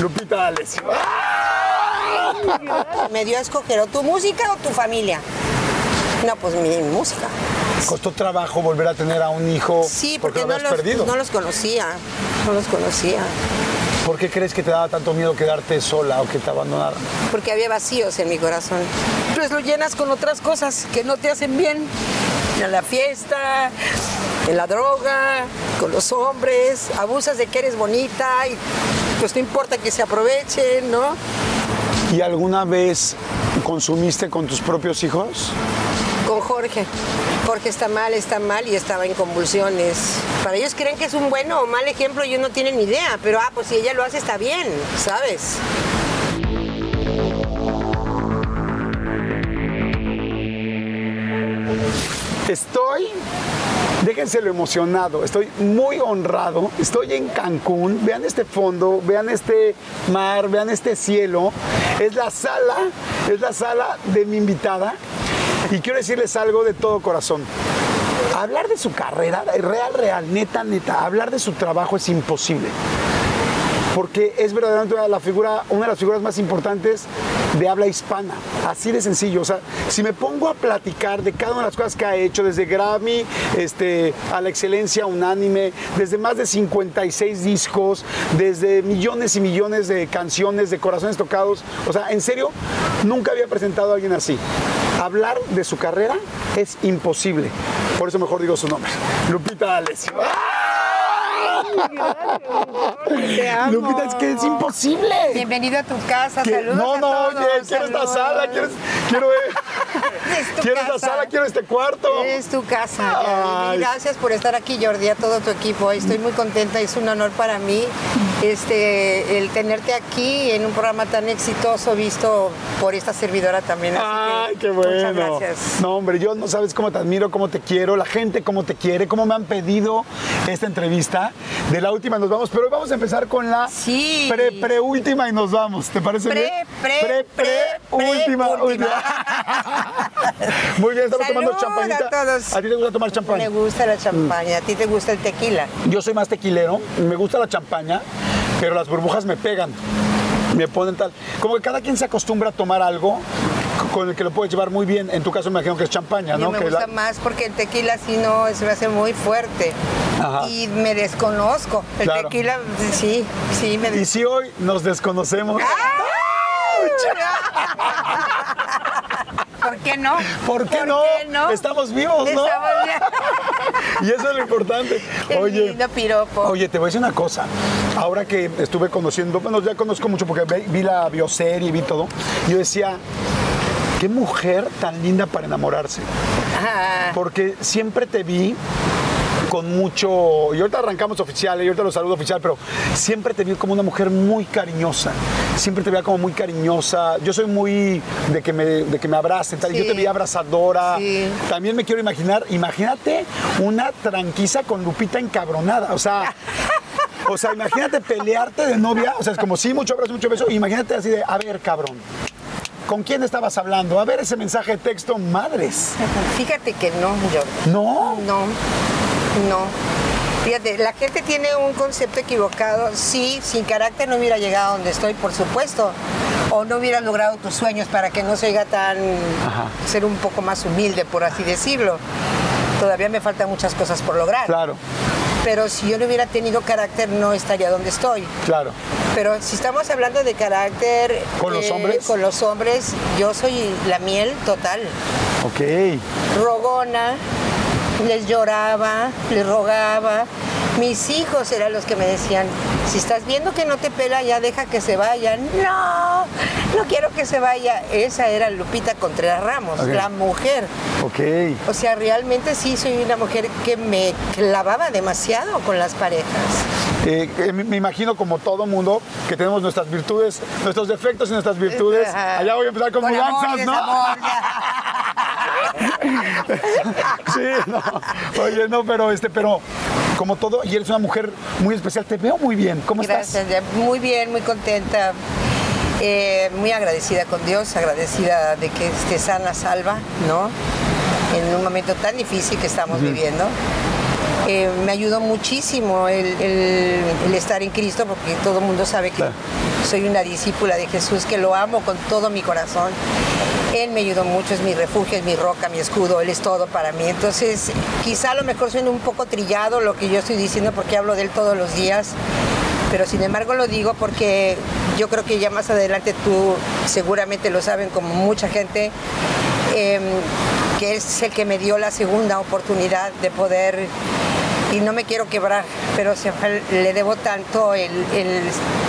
Lupita D'Alessio. Me dio a escoger o tu música o tu familia. No, pues mi música. ¿Costó trabajo volver a tener a un hijo Sí, porque, lo no, habías los, perdido? no los conocía. No los conocía. ¿Por qué crees que te daba tanto miedo quedarte sola o que te abandonaran? Porque había vacíos en mi corazón. Pues lo llenas con otras cosas que no te hacen bien. En la fiesta, en la droga, con los hombres. Abusas de que eres bonita y pues no importa que se aprovechen, ¿no? ¿Y alguna vez consumiste con tus propios hijos? Con Jorge. Jorge está mal, está mal y estaba en convulsiones. Para ellos creen que es un bueno o mal ejemplo y ellos no tienen ni idea. Pero, ah, pues si ella lo hace está bien, ¿sabes? Estoy, déjense lo emocionado, estoy muy honrado, estoy en Cancún, vean este fondo, vean este mar, vean este cielo, es la sala, es la sala de mi invitada. Y quiero decirles algo de todo corazón. Hablar de su carrera, real, real, neta, neta, hablar de su trabajo es imposible porque es verdaderamente la figura, una de las figuras más importantes de habla hispana. Así de sencillo. O sea, si me pongo a platicar de cada una de las cosas que ha hecho, desde Grammy este, a la excelencia unánime, desde más de 56 discos, desde millones y millones de canciones, de corazones tocados. O sea, en serio, nunca había presentado a alguien así. Hablar de su carrera es imposible. Por eso mejor digo su nombre. Lupita Alessio. Te amo. Lupita, es que es imposible. Bienvenido a tu casa, Que- saludos no, a no, todos, oye, quiero esta saludos. sala, quiero, quiero, Es tu quiero esta sala, quiero este cuarto. Es tu casa. Gracias por estar aquí, Jordi, a todo tu equipo. Estoy muy contenta, es un honor para mí este, el tenerte aquí en un programa tan exitoso visto por esta servidora también. Así Ay, que qué bueno. Muchas gracias. No, hombre, yo no sabes cómo te admiro, cómo te quiero, la gente cómo te quiere, cómo me han pedido esta entrevista. De la última nos vamos, pero hoy vamos a empezar con la Sí. pre, pre última y nos vamos. ¿Te parece Pre, bien? pre, pre, pre, última, última. última. Muy bien, estamos tomando Salud champañita. a todos. ¿A ti te gusta tomar Me champaña? gusta la champaña, a ti te gusta el tequila. Yo soy más tequilero, me gusta la champaña, pero las burbujas me pegan, me ponen tal. Como que cada quien se acostumbra a tomar algo con el que lo puedes llevar muy bien. En tu caso me imagino que es champaña, ¿no? me Que gusta la- más porque el tequila sí no se me hace muy fuerte. Ajá. Y me desconozco. El Claro. tequila, sí, sí, me Y des- si hoy nos desconocemos, ¿Por qué no? ¿por qué, no? Estamos vivos, ¿no? Estamos. Y eso es lo importante. Qué Oye, lindo piropo. Oye, te voy a decir una cosa. Ahora que estuve conociendo, bueno, ya conozco mucho porque vi la bioserie y vi todo. Yo decía, qué mujer tan linda para enamorarse. Porque siempre te vi con mucho. Y ahorita arrancamos oficial, y ahorita lo saludo oficial, pero siempre te vi como una mujer muy cariñosa. Siempre te veía como muy cariñosa. Yo soy muy de que me, de que me abracen, tal. Yo te vi abrazadora. Sí. También me quiero imaginar, imagínate una tranquiza con Lupita encabronada. O sea. O sea, imagínate pelearte de novia, o sea, es como sí, mucho abrazo, mucho beso, imagínate así de, a ver, cabrón, ¿con quién estabas hablando? A ver ese mensaje de texto, madres. fíjate que no, Jordi. No, No, no. Fíjate, la gente tiene un concepto equivocado. Sí, sin carácter no hubiera llegado a donde estoy, por supuesto. O no hubiera logrado tus sueños para que no se oiga tan. ser un poco más humilde, por así decirlo. Todavía me faltan muchas cosas por lograr. Claro. pero si yo no hubiera tenido carácter no estaría donde estoy. Claro. Pero si estamos hablando de carácter... eh, ¿Con los hombres? Con los hombres, yo soy la miel total. Ok. Rogona, les lloraba, les rogaba. Mis hijos eran los que me decían, si estás viendo que no te pela, ya deja que se vaya. No, no quiero que se vaya. Esa era Lupita Contreras Ramos, la mujer. Ok. O sea, realmente sí soy una mujer que me clavaba demasiado con las parejas. Eh, eh, me imagino como todo mundo que tenemos nuestras virtudes, nuestros defectos y nuestras virtudes. Allá voy a empezar con, Con mudanzas, ¿no? Sí, no. Oye, no, pero este, pero como todo, y eres una mujer muy especial, te veo muy bien. ¿Cómo Gracias, estás? ya, muy bien, muy contenta. Eh, muy agradecida con Dios, agradecida de que esté sana, salva, ¿no? En un momento tan difícil que estamos viviendo. Eh, me ayudó muchísimo el, el- el estar en Cristo porque todo el mundo sabe que Claro. soy una discípula de Jesús, que lo amo con todo mi corazón. Él me ayudó mucho, es mi refugio, es mi roca, mi escudo, Él es todo para mí. Entonces, quizá a lo mejor suene un poco trillado lo que yo estoy diciendo porque hablo de Él todos los días, pero sin embargo lo digo porque yo creo que ya más adelante tú seguramente lo saben como mucha gente, em, que es el que me dio la segunda oportunidad de poder, y no me quiero quebrar, pero se- le debo tanto el, el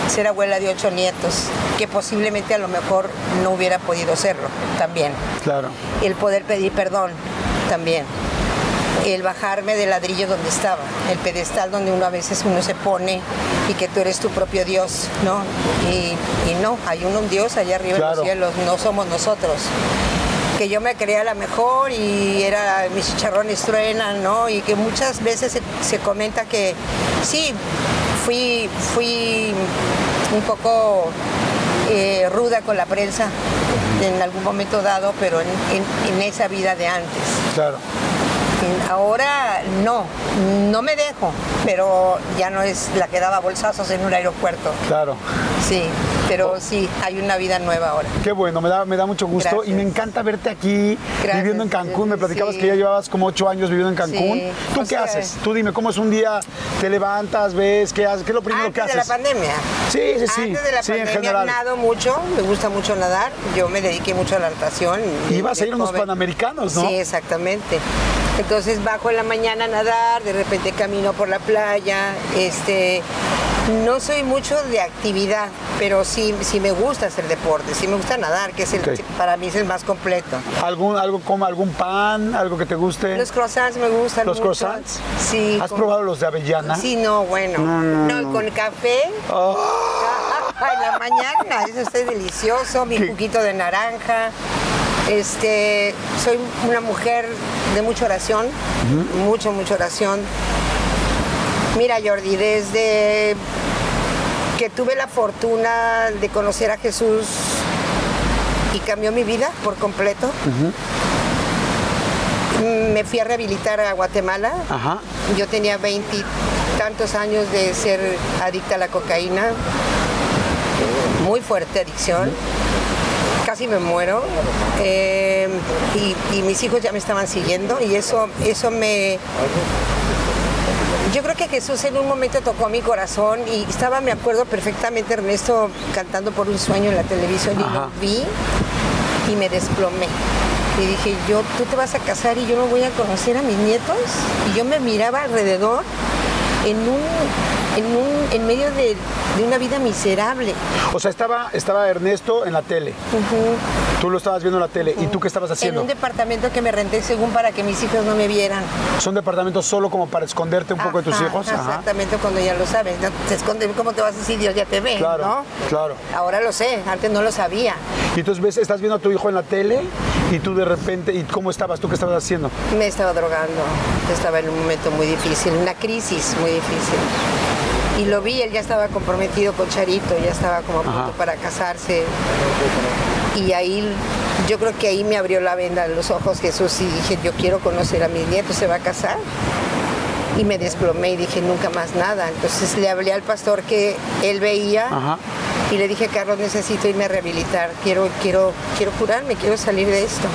ser abuela de ocho nietos, que posiblemente a lo mejor no hubiera podido serlo también. Claro. El poder pedir perdón también el bajarme del ladrillo donde estaba, el pedestal donde uno a veces uno se pone y que tú eres tu propio Dios, ¿no? Y, y no, hay uno, un Dios allá arriba en los cielos, no somos nosotros. Que yo me creía la mejor y era mis chicharrones truenan, ¿no? Y que muchas veces se, se comenta que sí, fui, fui un poco eh, ruda con la prensa en algún momento dado, pero en, en- en esa vida de antes. Claro. Ahora no, no me dejo, pero ya no es la que daba bolsazos en un aeropuerto. Claro. Sí, pero sí, hay una vida nueva ahora. Qué bueno, me da, me da mucho gusto Gracias. y me encanta verte aquí Gracias. viviendo en Cancún. Me platicabas Sí. que ya llevabas como ocho años viviendo en Cancún. Sí. ¿Tú O qué sea, haces? Tú dime, ¿cómo es un día? ¿Te levantas, ves? ¿Qué haces? ¿Qué es lo primero Antes que de la haces? pandemia. Sí, sí, sí. Antes de la Sí, pandemia nado mucho, me gusta mucho nadar. Yo me dediqué mucho a la natación. Y ibas a ir a unos panamericanos, ¿no? Sí, exactamente. Entonces bajo en la mañana a nadar, de repente camino por la playa. Este, no soy mucho de actividad, pero sí, sí me gusta hacer deporte, sí me gusta nadar, que es el, para mí es el más completo. ¿Algún, algo como algún pan, algo que te guste? Los croissants me gustan ¿Los mucho. croissants? Sí. ¿Has con- probado los de avellana? Sí, no, bueno. No, con café. En la mañana, eso está delicioso, mi ¿Qué? juguito de naranja. Este, soy una mujer de mucha oración, mucho, mucha oración. Mira, Jordi, desde que tuve la fortuna de conocer a Jesús y cambió mi vida por completo, me fui a rehabilitar a Guatemala. Ajá. Yo tenía veintitantos años de ser adicta a la cocaína, muy fuerte adicción, casi me muero eh, y, y mis hijos ya me estaban siguiendo y eso, eso me... Yo creo que Jesús en un momento tocó mi corazón y estaba, me acuerdo perfectamente, Ernesto cantando por un sueño en la televisión y lo vi y me desplomé. Y dije, yo, tú te vas a casar y yo no voy a conocer a mis nietos. Y yo me miraba alrededor en un, en un, en medio de, de una vida miserable. O sea, estaba, estaba Ernesto en la tele. Tú lo estabas viendo en la tele. ¿Y tú qué estabas En haciendo? un departamento que me renté según para que mis hijos no me vieran. ¿Son departamentos solo como para esconderte un poco de tus Ajá, hijos? Ajá. Exactamente, cuando ya lo sabes. ¿no? Te esconden, ¿cómo te vas a decir Dios ya te ve? Claro, ¿no? claro. Ahora lo sé, antes no lo sabía. Y entonces ves, estás viendo a tu hijo en la tele y tú de repente, ¿y cómo estabas? ¿Tú qué estabas haciendo? Me estaba drogando, estaba en un momento muy difícil, una crisis muy difícil. Y lo vi, él ya estaba comprometido con Charito, ya estaba como a punto Ajá. para casarse. Y ahí, yo creo que ahí me abrió la venda en los ojos Jesús y dije, yo quiero conocer a mis nietos, ¿se va a casar? Y me desplomé y dije, nunca más nada. Entonces le hablé al pastor que él veía Ajá. y le dije, Carlos, necesito irme a rehabilitar, quiero, quiero, quiero curarme, quiero salir de esto.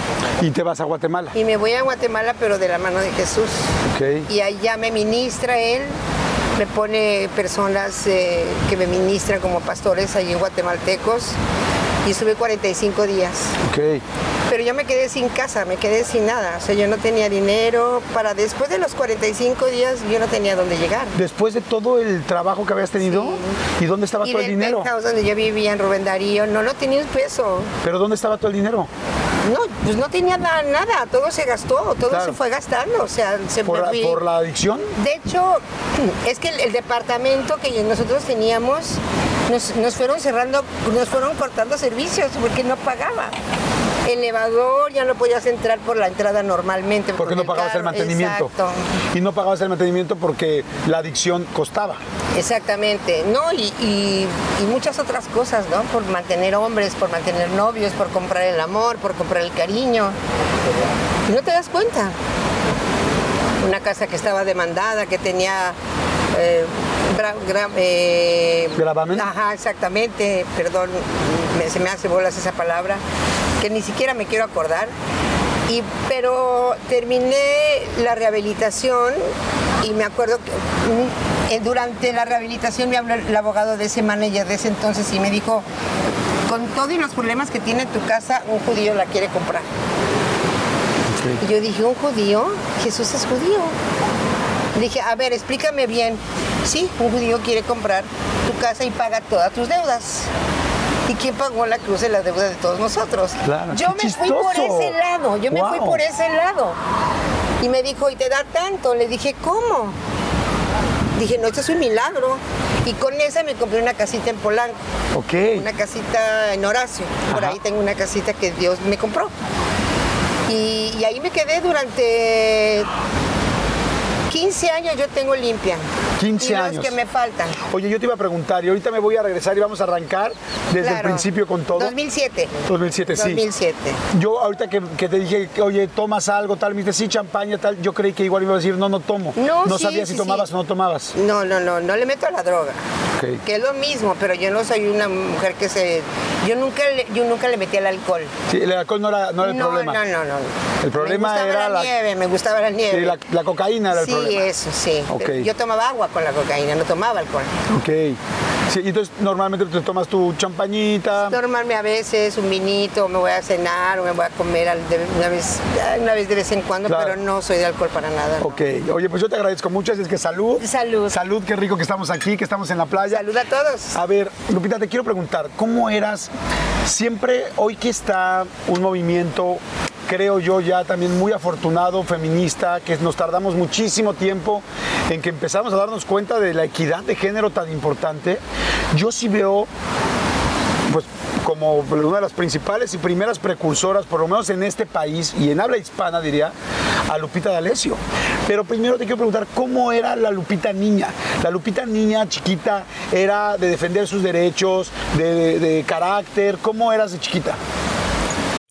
Y te vas a Guatemala. Y me voy a Guatemala, pero de la mano de Jesús. Ok. Y allá me ministra Él me pone personas eh, que me ministran como pastores allí en guatemaltecos y estuve 45 días. Ok. Pero yo me quedé sin casa, me quedé sin nada. O sea, yo no tenía dinero. Para después de los 45 días, yo no tenía dónde llegar. Después de todo el trabajo que habías tenido, ¿y dónde estaba y todo el dinero? penthouse donde yo vivía en Rubén Darío, no, no tenía un peso. ¿Pero dónde estaba todo el dinero? No, pues no tenía nada, nada. todo se gastó, todo Claro. se fue gastando. O sea, se ¿Por, me la, por la adicción? De hecho, es que el, el departamento que nosotros teníamos, nos, nos fueron cerrando, nos fueron cortando servicios porque no pagaba. Elevador, ya no podías entrar por la entrada normalmente. Porque con no pagabas el mantenimiento. Exacto. Y no pagabas el mantenimiento porque la adicción costaba. Exactamente, ¿no? Y, y- y muchas otras cosas, ¿no? Por mantener hombres, por mantener novios, por comprar el amor, por comprar el cariño. Y no te das cuenta. Una casa que estaba demandada, que tenía... eh, gra- gra- eh, ¿Gravamen? Ajá, exactamente, perdón, me- se me hace bolas esa palabra, que ni siquiera me quiero acordar. Y, pero terminé la rehabilitación y me acuerdo que mm, eh, durante la rehabilitación me habló el abogado de ese manager de ese entonces y me dijo, con todo y los problemas que tiene tu casa, un judío la quiere comprar. Y yo dije, ¿un judío? Jesús es judío. Dije, a ver, explícame bien. Sí, un judío quiere comprar tu casa y paga todas tus deudas. ¿Y quién pagó la cruz de la deuda de todos nosotros? Claro, yo me fui por ese lado, yo me fui por ese lado. Y me dijo, ¿y te da tanto? Le dije, ¿cómo? Dije, no, esto es un milagro. Y con esa me compré una casita en Polanco, Ok. una casita en Horacio. Por Ajá. ahí tengo una casita que Dios me compró. Y, y ahí me quedé durante 15 años, yo tengo limpia. 15 y los años. que me faltan. Oye, yo te iba a preguntar y ahorita me voy a regresar y vamos a arrancar desde el principio con todo. 2007. 2007, sí. 2007. Yo ahorita que, que te dije, que, oye, tomas algo, tal, me dijiste, sí, champaña, tal, yo creí que igual iba a decir, no, no tomo. No, sí, sabía si sí, tomabas sí. o no tomabas. No, no, no, no le meto a la droga. Que es lo mismo, pero yo no soy una mujer que se. Yo nunca le, yo nunca le metí al alcohol. Sí, el alcohol no era, no era el no, problema. no, no, no. El problema me gustaba era la, nieve, me gustaba la nieve. Sí, la, la cocaína era el sí, problema. eso, sí. Yo tomaba agua con la cocaína, no tomaba alcohol. Ok. Sí, entonces normalmente te tomas tu champañita. Tomarme a veces un vinito, me voy a cenar o me voy a comer una, vez, una vez de vez en cuando, Claro. pero no soy de alcohol para nada. ¿no? Ok, oye, pues yo te agradezco mucho, así es que salud. Salud. Salud, qué rico que estamos aquí, que estamos en la playa. Salud a todos. A ver, Lupita, te quiero preguntar, ¿cómo eras siempre, hoy que está un movimiento, creo yo ya también muy afortunado, feminista, que nos tardamos muchísimo tiempo en que empezamos a darnos cuenta de la equidad de género tan importante? Yo sí veo pues como una de las principales y primeras precursoras, por lo menos en este país y en habla hispana diría, a Lupita D'Alessio. Pero primero te quiero preguntar, ¿cómo era la Lupita niña? La Lupita niña chiquita era de defender sus derechos, de, de- carácter, ¿cómo eras de chiquita?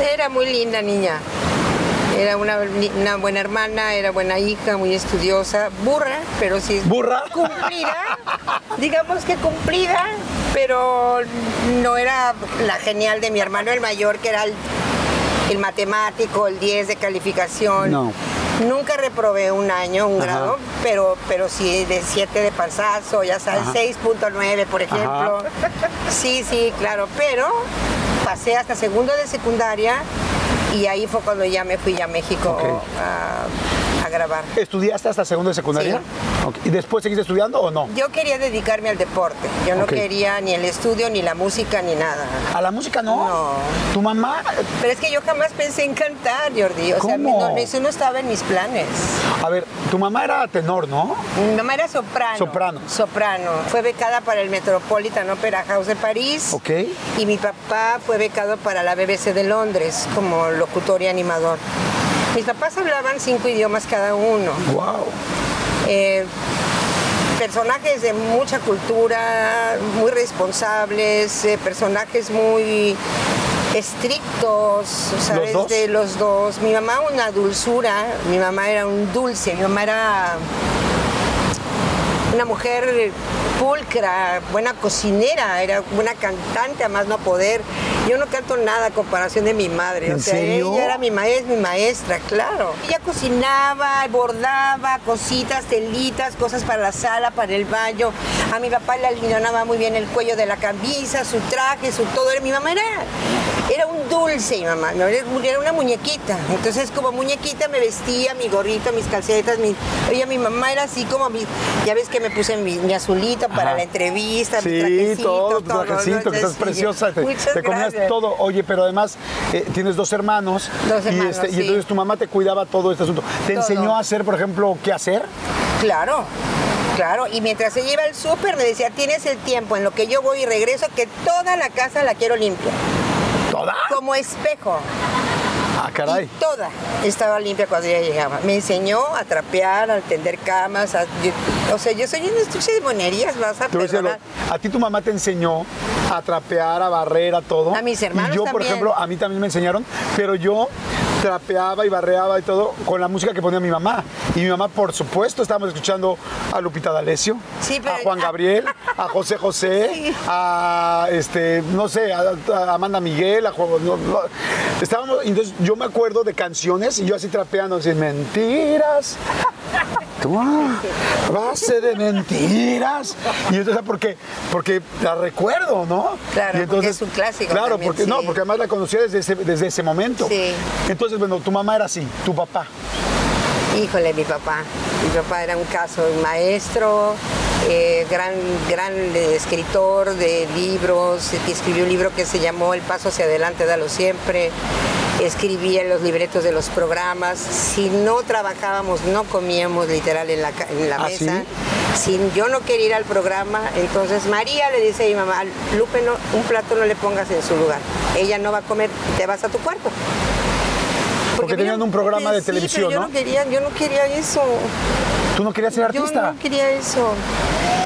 Era muy linda niña. Era una, una buena hermana, era buena hija, muy estudiosa, burra, pero sí ¿Burra? cumplida. digamos que cumplida, pero no era la genial de mi hermano el mayor, que era el, el matemático, el 10 de calificación. No. Nunca reprobé un año, un Ajá. grado, pero, pero sí de 7 de panzazo, ya sabes, Ajá. 6.9, por ejemplo. Sí, sí, claro, pero pasé hasta segundo de secundaria y ahí fue cuando ya me fui a México a, a grabar. ¿Estudiaste hasta segundo de secundaria? ¿Y después seguiste estudiando o no? Yo quería dedicarme al deporte, yo no quería ni el estudio, ni la música, ni nada. ¿A la música no? No. ¿Tu mamá? Pero es que yo jamás pensé en cantar, Jordi. O sea, ¿Cómo? no, eso no estaba en mis planes. A ver, tu mamá era tenor, ¿no? Mi mamá era soprano. Soprano. Soprano. Fue becada para el Metropolitan Opera House de París. Ok. Y mi papá fue becado para la BBC de Londres como locutor y animador. Mis papás hablaban cinco idiomas cada uno. Wow. Eh, personajes de mucha cultura, muy responsables, eh, personajes muy estrictos, ¿sabes? De los dos. Mi mamá una dulzura, mi mamá era un dulce, mi mamá era una mujer pulcra, buena cocinera, era buena cantante a más no poder. Yo no canto nada a comparación de mi madre. ¿En o sea, serio? ella era mi maestra, mi maestra, claro. Ella cocinaba, bordaba cositas, telitas, cosas para la sala, para el baño. A mi papá le alineaba muy bien el cuello de la camisa, su traje, su todo. Mi mamá era, era un dulce, mi mamá. Mi mamá Era una muñequita. Entonces, como muñequita me vestía, mi gorrito, mis calcetas, mi. Oye, mi mamá era así como mi. Ya ves que me puse mi, mi azulito para la entrevista, mi Sí, trajecito, todo, tu todo, trajecito, ¿no? que estás Sí. preciosa, te, te comías todo. Oye, pero además eh, tienes dos hermanos. Dos y, hermanos, este, y entonces tu mamá te cuidaba todo este asunto. ¿Te Todo. enseñó a hacer, por ejemplo, qué hacer? Claro, claro. Y mientras se lleva al súper me decía, tienes el tiempo en lo que yo voy y regreso, que toda la casa la quiero limpia. ¿Toda? Como espejo. Ah, caray. Y toda estaba limpia cuando ella llegaba. Me enseñó a trapear, a tender camas. a- yo- o sea, yo soy una estuche de monerías, vas a perdonar. a ti tu mamá te enseñó a trapear, a barrer, a todo. A mis hermanos Y yo, por ejemplo, a mí también me enseñaron, pero yo trapeaba y barreaba y todo con la música que ponía mi mamá. Y mi mamá, por supuesto, estábamos escuchando a Lupita D'Alessio, Sí, pero- a Juan Gabriel, a José José, Sí. a este, no sé, a, a Amanda Miguel, a Juan. no, no. Estábamos, entonces yo me acuerdo de canciones y yo así trapeando, así, mentiras. Tú, ah, base de mentiras. Y entonces, ¿por qué? Porque la recuerdo, ¿no? Claro, y porque es un clásico Claro, también, porque no, porque además la conocía desde ese, desde ese momento. Sí. Entonces, bueno, tu mamá era así, tu papá. Híjole, mi papá. Mi papá era un caso, un maestro, eh, gran, gran eh, escritor de libros, que escribió un libro que se llamó El paso hacia adelante, dalo siempre. Escribía los libretos de los programas. Si no trabajábamos, no comíamos literal en la, en la ¿Ah, mesa. Si yo no quería ir al programa, entonces María le dice a mi mamá, Lupe, no, un plato no le pongas en su lugar. Ella no va a comer, te vas a tu cuarto. Porque tenían un programa de sí, televisión, pero yo ¿no? no quería, yo no quería eso. ¿Tú no querías ser Yo artista? no quería eso.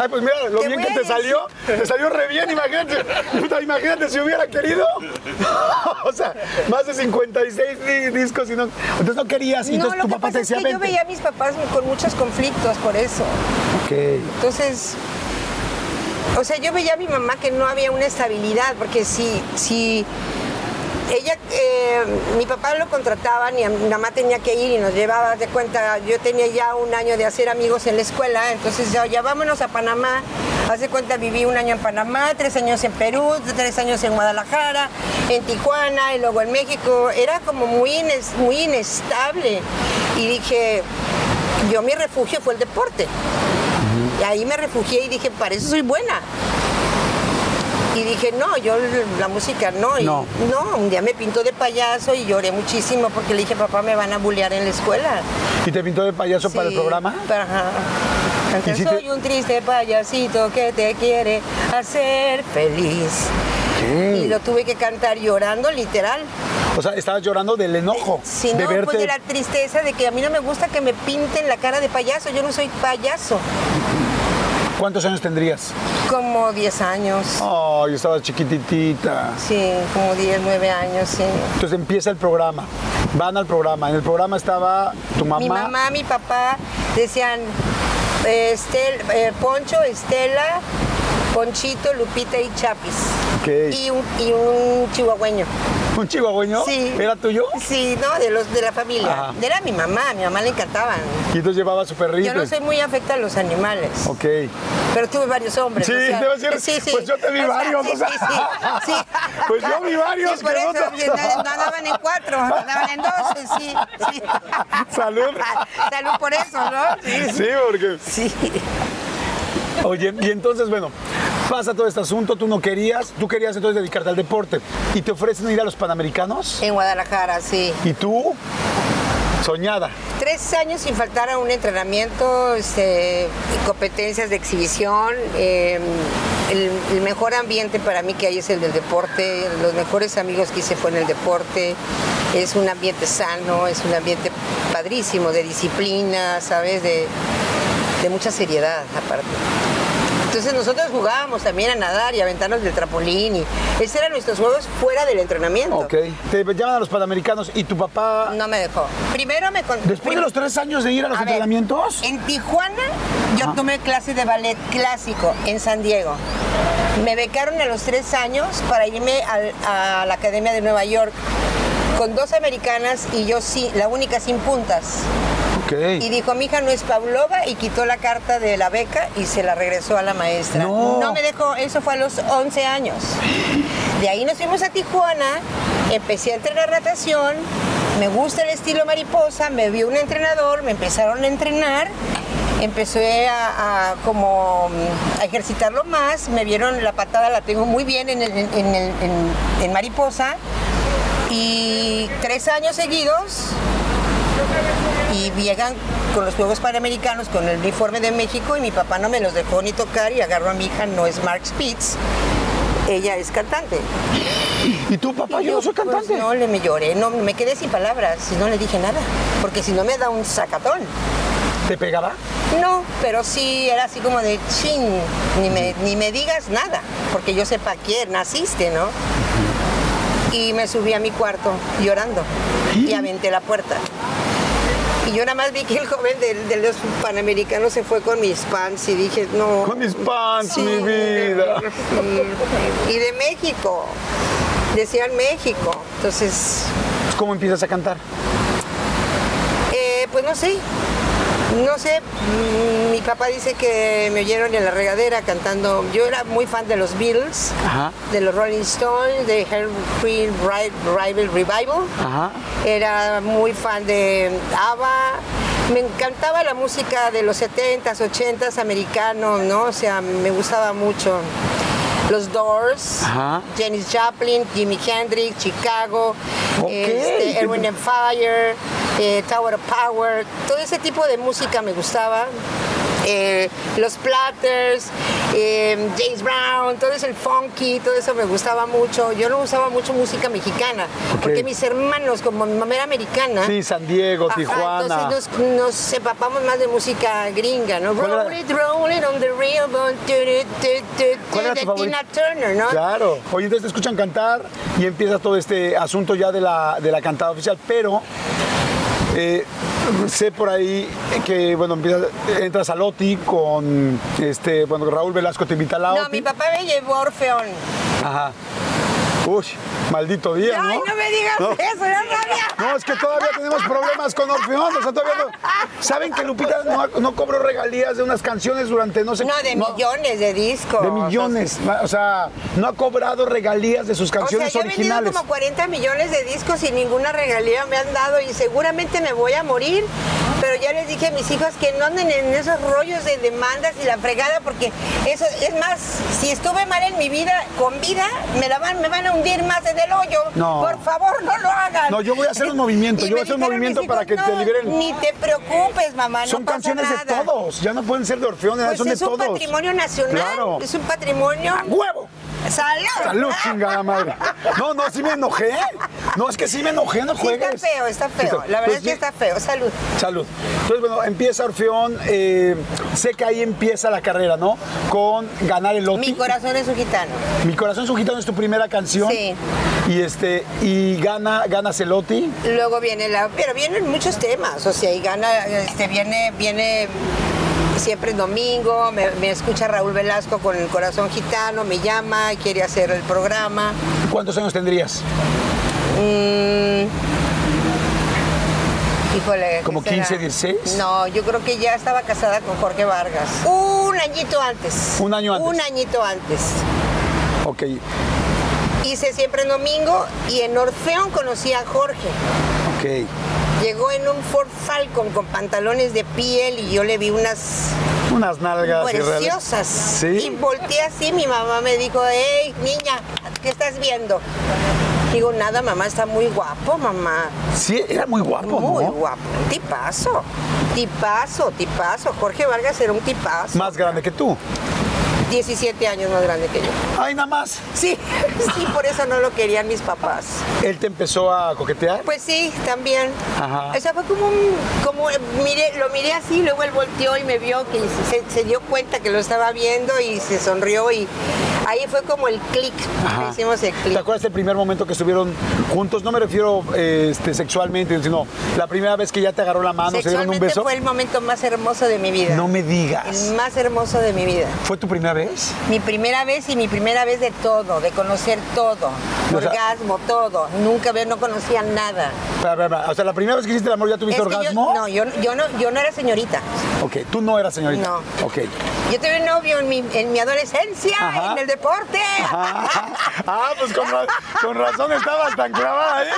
Ay, pues mira, lo bien que te salió, te salió re bien, imagínate. Puta, imagínate si hubiera querido. o sea, más de 56 di- discos y no. Entonces no querías, y no, entonces lo tu que papá pasa te es decía que yo veía a mis papás con muchos conflictos por eso. Ok. Entonces, o sea, yo veía a mi mamá que no había una estabilidad, porque si, si ella, eh, mi papá lo contrataban y a mi mamá tenía que ir y nos llevaba, de cuenta, yo tenía ya un año de hacer amigos en la escuela, entonces ya, ya vámonos a Panamá, haz de cuenta, viví un año en Panamá, tres años en Perú, tres años en Guadalajara, en Tijuana y luego en México, era como muy, ines- muy inestable y dije, yo mi refugio fue el deporte. Y ahí me refugié y dije, para eso soy buena. Y dije, no, yo la música no. Y No. no, un día me pintó de payaso y lloré muchísimo porque le dije, papá, me van a bullear en la escuela. ¿Y te pintó de payaso para el Sí, programa? Ajá. Entonces, ¿Y si te- soy un triste payasito que te quiere hacer feliz. ¿Qué? Y lo tuve que cantar llorando, literal. O sea, estabas llorando del enojo. Si de no, verte. pues de la tristeza de que a mí no me gusta que me pinten la cara de payaso. Yo no soy payaso. ¿Cuántos años tendrías? Como 10 años. Ay, estabas chiquititita. Sí, como 10, 9 años, sí. Entonces empieza el programa. Van al programa. En el programa estaba tu mamá. Mi mamá, mi papá decían eh, Estel- eh, Poncho, Estela, Ponchito, Lupita y Chapis. Ok. y un, y un chihuahueño. ¿Un chihuahueño? Sí. ¿Era tuyo? Sí, no, de los de la familia. Ajá. Era mi mamá, a mi mamá le encantaban. Y entonces llevaba su perrito. Yo no soy muy afecta a los animales, Ok. pero tuve varios hombres. Sí, o sea, debe ser- sí, sí. pues yo te vi O varios, sí, o sea. sí, sí, sí. Pues yo vi varios Sí, por que no eso, te- no, andaban en cuatro, andaban en doce, sí. sí. Salud. Salud por eso, ¿no? Sí. Sí, porque. Sí. Oye, y entonces, bueno, pasa todo este asunto, tú no querías, tú querías entonces dedicarte al deporte y te ofrecen ir a los Panamericanos En Guadalajara, sí. y tú, soñada. Tres años sin faltar a un entrenamiento, este, y competencias de exhibición. eh, el, el mejor ambiente para mí que hay es el del deporte. Los mejores amigos que hice fue en el deporte. Es un ambiente sano, es un ambiente padrísimo, de disciplina, ¿sabes? De, de mucha seriedad, aparte. Entonces nosotros jugábamos también a nadar y a aventarnos del trampolín. Y ese eran nuestros juegos fuera del entrenamiento. Ok. Te llaman a los Panamericanos y tu papá, No me dejó. Primero me con- después de los tres años de ir a los A ver, entrenamientos, en Tijuana yo tomé clases de ballet clásico en San Diego. Me becaron a los tres años para irme al- a, la Academia de Nueva York con dos americanas y yo sí, la única sin puntas. Y dijo, mi hija no es Pavlova y quitó la carta de la beca y se la regresó a la maestra. No. me dejó, eso fue a los 11 años. De ahí nos fuimos a Tijuana, empecé a entrenar natación, me gusta el estilo mariposa, me vio un entrenador, me empezaron a entrenar, empecé a, a como mm, a ejercitarlo más, me vieron la patada, la tengo muy bien en, el- en- en el- en- en mariposa. Y tres años seguidos y llegan con los Juegos Panamericanos con el uniforme de México y mi papá no me los dejó ni tocar y agarró a mi hija, no es Mark Spitz, ella es cantante. ¿Y tú, papá? Yo no soy Pues, cantante. no, le me lloré, no, me quedé sin palabras y no le dije nada, porque si no me da un sacatón. ¿Te pegaba? No, pero sí era así como de chin, ni me, ni me digas nada, porque yo sepa quién naciste, ¿no? Y me subí a mi cuarto llorando y aventé la puerta. Y yo nada más vi que el joven de, de los panamericanos se fue con mis pants y dije, no. Con mis pants, Sí, mi vida. Y de México. Decían México. Entonces, ¿Cómo empiezas a cantar? Eh, pues no sé. No sé, mm, mi papá dice que me oyeron en la regadera cantando. Yo era muy fan de los Beatles, Ajá. de los Rolling Stones, de Free Rival Revival. Ajá. Era muy fan de ABBA. Me encantaba la música de los 70s, 80s americanos, ¿no? O sea, me gustaba mucho. Los Doors, Ajá. Janis Joplin, Jimi Hendrix, Chicago, este, Erwin and Fire, eh, Tower of Power, todo ese tipo de música me gustaba. Eh, los Platters, eh, James Brown, todo eso, el funky, todo eso me gustaba mucho. Yo no usaba mucho música mexicana, porque mis hermanos, como mi mamá era americana, Sí, San Diego, Ajá, Tijuana. Entonces nos, nos más de música gringa, ¿no? ¿Cuál era- Roll it, roll it on the river, tu, tu, tu, tu, ¿Cuál era de favorito? Tina Turner, ¿no? Claro. Oye, entonces te escuchan cantar y empieza todo este asunto ya de la, de la cantada oficial, pero eh, sé por ahí que, bueno, empiezas, entras a Loti con, este, bueno, Raúl Velasco te invita a la No, Oti. mi papá me llevó a Orfeón. Ajá. Uy, maldito día, ¿no? Ay, no me digas No. eso, ya rabia. No, es que todavía tenemos problemas con Orfeón. O sea, todavía no. ¿Saben que Lupita no, no cobró regalías de unas canciones durante no sé No, de millones de discos. De millones. O sea, no ha cobrado regalías de sus O sea, canciones yo he vendido originales. como 40 millones de discos y ninguna regalía me han dado y seguramente me voy a morir. Pero ya les dije a mis hijos que no anden en esos rollos de demandas y la fregada porque eso es más, si estuve mal en mi vida, con vida, me la van, me van a hundir más en el hoyo. No. Por favor, no lo hagan. No, yo voy a hacer un movimiento, yo voy a hacer un movimiento para que te "No, liberen". Ni te preocupes, mamá, Son no pasa canciones de todos. Ya no pueden ser de Orfeón, Pues son de es un patrimonio nacional. Claro. Es un patrimonio. ¡Huevo! ¡Salud! Salud, chingada madre. No, no, sí me enojé. No, es que sí me enojé, no Sí, juegues. está feo, está feo. La verdad pues es que está feo. Salud. Salud. Entonces, bueno, empieza Orfeón. eh, sé que ahí empieza la carrera, ¿no? Con ganar el Loti. Mi corazón es un gitano. Mi corazón es un gitano es tu primera canción. Sí. Y este, y gana, gana Celoti. Luego viene la. Pero vienen muchos temas. O sea, y gana. Este, viene. viene siempre en domingo, me, me escucha Raúl Velasco con el corazón gitano, me llama, quiere hacer el programa. ¿Cuántos años tendrías? Mm, híjole. ¿qué ¿Como será? 15, 16? No, yo creo que ya estaba casada con Jorge Vargas. Un añito antes. Un año antes. Un añito antes. Ok. Hice siempre en domingo y en Orfeón conocí a Jorge. Ok. Llegó en un Ford Falcon con pantalones de piel y yo le vi unas Unas nalgas preciosas. Sí. Y volteé así, mi mamá me dijo, hey, niña, ¿qué estás viendo? Digo, nada, mamá, está muy guapo, mamá. Sí, era muy guapo, muy ¿no? guapo. Un tipazo. Tipazo, tipazo. Jorge Vargas era un tipazo. Más grande que tú. 17 años más grande que yo. Ay, nada más. Sí, sí, por eso no lo querían mis papás. Él te empezó a coquetear. Pues sí, también. Ajá. O sea, fue como un, como miré, lo miré así, luego él volteó y me vio que se, se dio cuenta que lo estaba viendo y se sonrió y ahí fue como el clic. Hicimos el ¿Te clic. acuerdas del primer momento que estuvieron juntos? No me refiero eh, este, sexualmente, sino la primera vez que ya te agarró la mano, se dieron un beso. fue el momento más hermoso de mi vida. No me digas. El más hermoso de mi vida. ¿Fue tu primera vez? Mi primera vez y mi primera vez de todo, de conocer todo. O sea- Orgasmo, todo. Nunca ve- no conocía nada. O sea, la primera vez que hiciste el amor ya tuviste Es que yo- orgasmo. no, yo, yo no, yo no era señorita. Ok, tú no eras señorita. No. Ok. Yo tuve un novio en mi, en mi adolescencia, Ajá. en el deporte. Ah, ah, pues con, con razón estabas tan clavada ahí.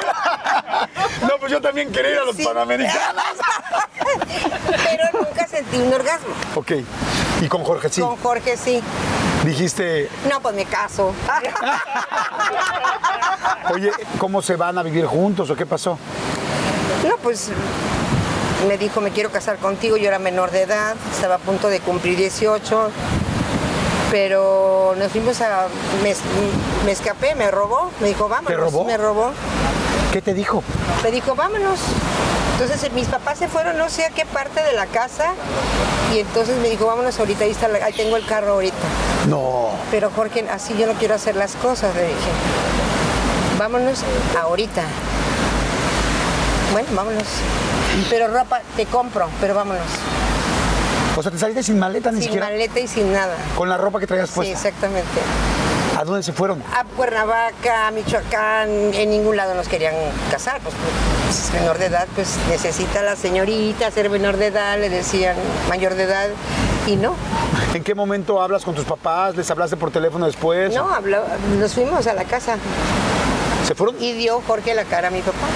No, pues yo también quería ir a los Sí. Panamericanos. Pero nunca sentí un orgasmo. Ok. Y con Jorge sí. Con Jorge sí. Dijiste, No, pues me caso. oye, ¿cómo se van a vivir juntos o qué pasó? No, pues me dijo, me quiero casar contigo. Yo era menor de edad, estaba a punto de cumplir 18. Pero nos fuimos a. Me, me escapé, me robó. Me dijo, vámonos. robó? Me robó. ¿Qué te dijo? Me dijo, vámonos. Entonces eh, mis papás se fueron no sé a qué parte de la casa. Y entonces me dijo, vámonos ahorita, ahí, está la- ahí tengo el carro ahorita. No. Pero Jorge, así yo no quiero hacer las cosas, le dije. Vámonos ahorita. Bueno, vámonos. Pero ropa te compro, pero vámonos. O sea, te saliste sin maleta ni Sin siquiera. maleta y sin nada. Con la ropa que traías Sí, puesta. exactamente. ¿A dónde se fueron? A Cuernavaca, a Michoacán, en ningún lado nos querían casar. Pues, pues, es menor de edad, pues necesita la señorita ser menor de edad, le decían mayor de edad. Y no, ¿En qué momento hablas con tus papás? ¿Les hablaste por teléfono después? no, habló- nos fuimos a la casa. ¿Se fueron? y dio Jorge la cara a mi papá.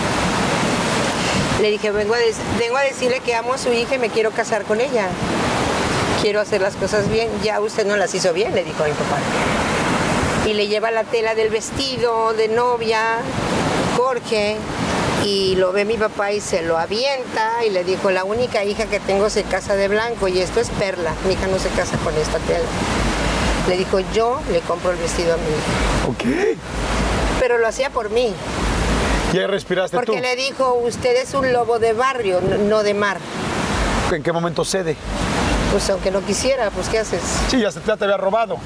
Le dije, vengo a, dec- vengo a decirle que amo a su hija y me quiero casar con ella. Quiero hacer las cosas bien. Ya usted no las hizo bien, le dijo a mi papá. Y le lleva la tela del vestido de novia, Jorge, y lo ve mi papá y se lo avienta y le dijo, la única hija que tengo se casa de blanco y esto es perla. Mi hija no se casa con esta tela. Le dijo, yo le compro el vestido a mi hija. Ok. Pero lo hacía por mí. Y ahí respiraste Porque tú. le dijo, usted es un lobo de barrio, no- de mar. ¿En qué momento cede? Pues aunque no quisiera, pues ¿qué haces? Sí, ya, se, te había robado.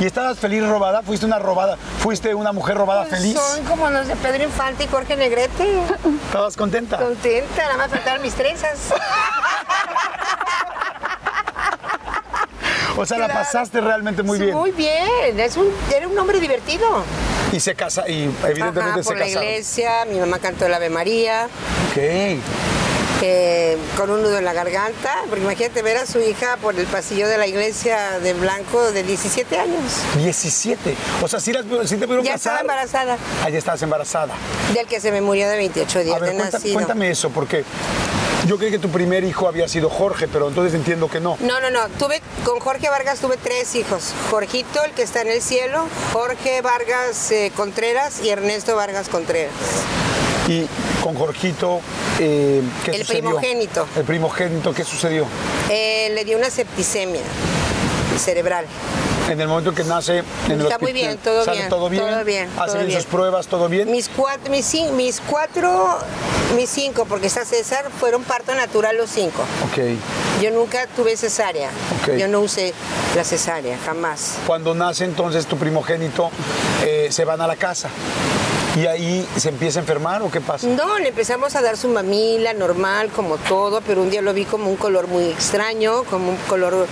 ¿Y estabas feliz robada? ¿Fuiste una robada? ¿Fuiste una mujer robada Pues feliz? Son como los de Pedro Infante y Jorge Negrete. ¿Estabas contenta? Contenta, nada más faltaron mis trenzas. O sea, la pasaste realmente muy bien. Muy bien, es un, era un hombre divertido. Y se casa, y evidentemente Ajá, se por la casaron. iglesia, mi mamá cantó el Ave María, Ok. Eh, con un nudo en la garganta, porque imagínate ver a su hija por el pasillo de la iglesia de blanco de 17 años. 17. O sea, sí, las, sí te pudieron Ya estaba embarazada, Ah, ya estabas embarazada. del que se me murió de 28 días A ver, de cuenta- nacido. cuéntame eso, porque yo creí que tu primer hijo había sido Jorge, pero entonces entiendo que no. No, no, no. Tuve con Jorge Vargas tuve tres hijos. Jorgito, el que está en el cielo, Jorge Vargas eh, Contreras y Ernesto Vargas Contreras. Y con Jorgito, eh, ¿qué El sucedió? primogénito. El primogénito, ¿qué sucedió? Eh, le dio una septicemia cerebral. En el momento en que nace en el Está muy hospital, bien, todo ¿sale bien, todo bien? todo bien, ¿Hace todo bien bien. sus pruebas? ¿Todo bien? Mis cuatro, mis, mis cuatro, mis cinco, porque está César, fueron parto natural los cinco. Ok. Yo nunca tuve cesárea. Ok. Yo no usé la cesárea, jamás. Cuando nace entonces tu primogénito, eh, se van a la casa. ¿Y ahí se empieza a enfermar o qué pasa? No, le empezamos a dar su mamila normal, como todo, pero un día lo vi como un color muy extraño, como un color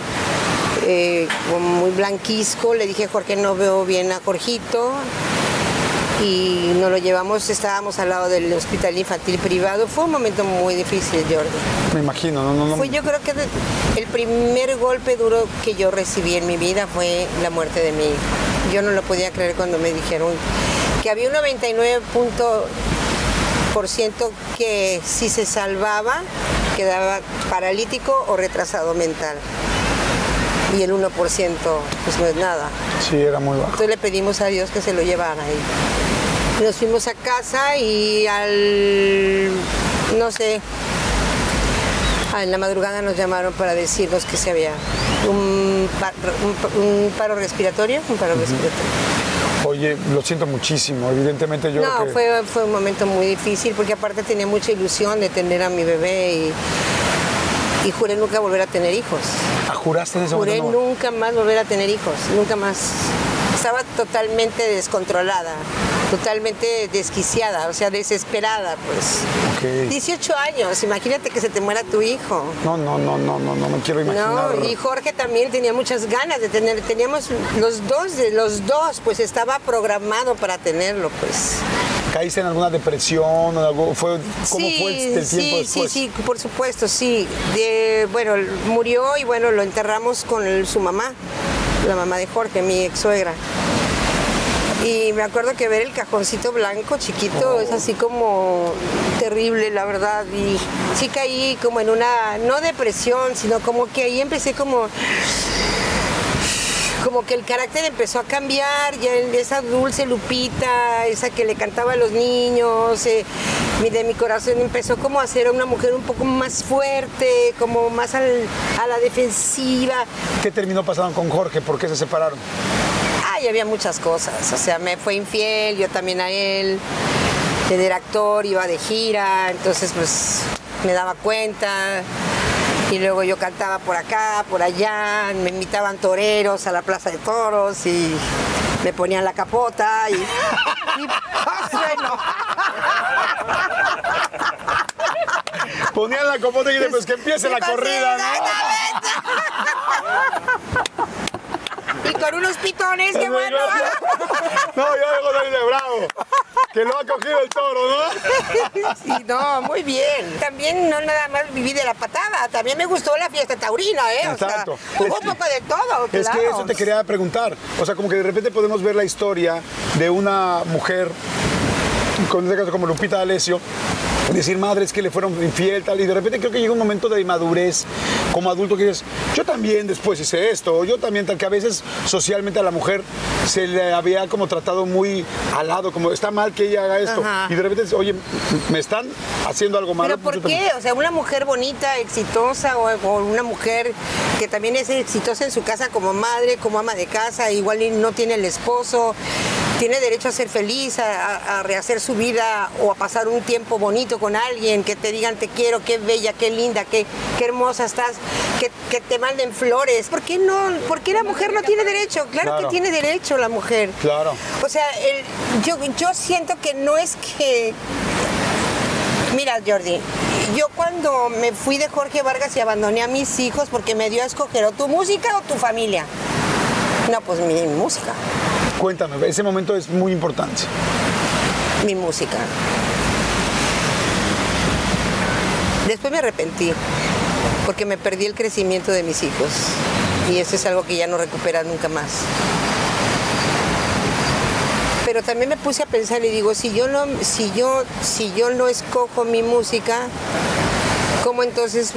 eh, como muy blanquisco. Le dije, Jorge, no veo bien a Jorgito. Y nos lo llevamos, estábamos al lado del hospital infantil privado. Fue un momento muy difícil, Jordi. Me imagino, no, no, no. Fue yo creo que el primer golpe duro que yo recibí en mi vida fue la muerte de mi hijo. Yo no lo podía creer cuando me dijeron que había un 99 punto por ciento que si se salvaba quedaba paralítico o retrasado mental. Y el 1% pues no es nada. Sí, era muy bajo. Entonces le pedimos a Dios que se lo llevara y nos fuimos a casa y al, no sé, en la madrugada nos llamaron para decirnos que se había un paro respiratorio, un paro respiratorio. Oye, lo siento muchísimo. Evidentemente yo No, creo que- fue, fue un momento muy difícil porque aparte tenía mucha ilusión de tener a mi bebé y, y juré nunca volver a tener hijos. Ah, ¿Juraste en ese Juré momento? no? nunca más volver a tener hijos, nunca más. Estaba totalmente descontrolada, totalmente desquiciada, o sea, desesperada, pues. Ok. 18 años, imagínate que se te muera tu hijo. No, no, no, no, no, no me quiero imaginar. No, y Jorge también tenía muchas ganas de tener, teníamos los dos, los dos, pues estaba programado para tenerlo, pues. ¿Caíste en alguna depresión o algo? ¿Fue, ¿Cómo sí, fue el, el sí, tiempo después? Sí, sí, por supuesto, sí. De- bueno, murió y bueno, lo enterramos con el- su mamá, la mamá de Jorge, mi ex suegra. Y me acuerdo que ver el cajoncito blanco chiquito es así como terrible, la verdad. Y sí caí como en una, no depresión, sino como que ahí empecé como como que el carácter empezó a cambiar, ya esa dulce Lupita, esa que le cantaba a los niños, eh, mi- de mi corazón empezó como a ser una mujer un poco más fuerte, como más al- a la defensiva. ¿Qué terminó pasando con Jorge? ¿Por qué se separaron? Ay, había muchas cosas, o sea, me fue infiel, yo también a él, él era actor, iba de gira, entonces pues me daba cuenta. Y luego yo cantaba por acá, por allá, me invitaban toreros a la plaza de toros y me ponían la capota y, y, bueno, Ponían la copota y dije, pues que empiece la Sí, corrida, ¿no? y con unos pitones, qué bueno. No, yo dejo de ir de bravo. Que lo ha cogido el toro, ¿no? Sí, no, muy bien. También no nada más viví de la patada, también me gustó la fiesta taurina, ¿eh? O sea, Exacto. hubo Es un poco de todo, Es que eso te quería preguntar. O sea, como que de repente podemos ver la historia de una mujer, con este caso como Lupita D'Alessio, decir, madre, es que le fueron infiel, tal, y de repente creo que llega un momento de madurez como adulto que dices, yo también después hice esto, yo también, tal que a veces socialmente a la mujer se le había como tratado muy al lado, como está mal que ella haga esto, Ajá. y de repente, oye, me están haciendo algo malo. ¿Pero por yo también". qué? O sea, una mujer bonita, exitosa, o, o una mujer que también es exitosa en su casa como madre, como ama de casa, igual no tiene el esposo, tiene derecho a ser feliz, a, rehacer su vida o a pasar un tiempo bonito con alguien, que te digan te quiero, qué bella, qué linda, qué, qué hermosa estás, que, que te manden flores. ¿Por qué no? ¿Por qué la mujer no tiene derecho? Claro, Claro. que tiene derecho la mujer. Claro. O sea, el- yo, yo siento que no es que Mira, Jordi, yo cuando me fui de Jorge Vargas y abandoné a mis hijos porque me dio a escoger o tu música o tu familia. No, pues mi música, Cuéntame, ese momento es muy importante. mi música. Después me arrepentí porque me perdí el crecimiento de mis hijos y eso es algo que ya no recupera nunca más. Pero también me puse a pensar y digo, si yo no, si yo, si yo no escojo mi música, ¿cómo entonces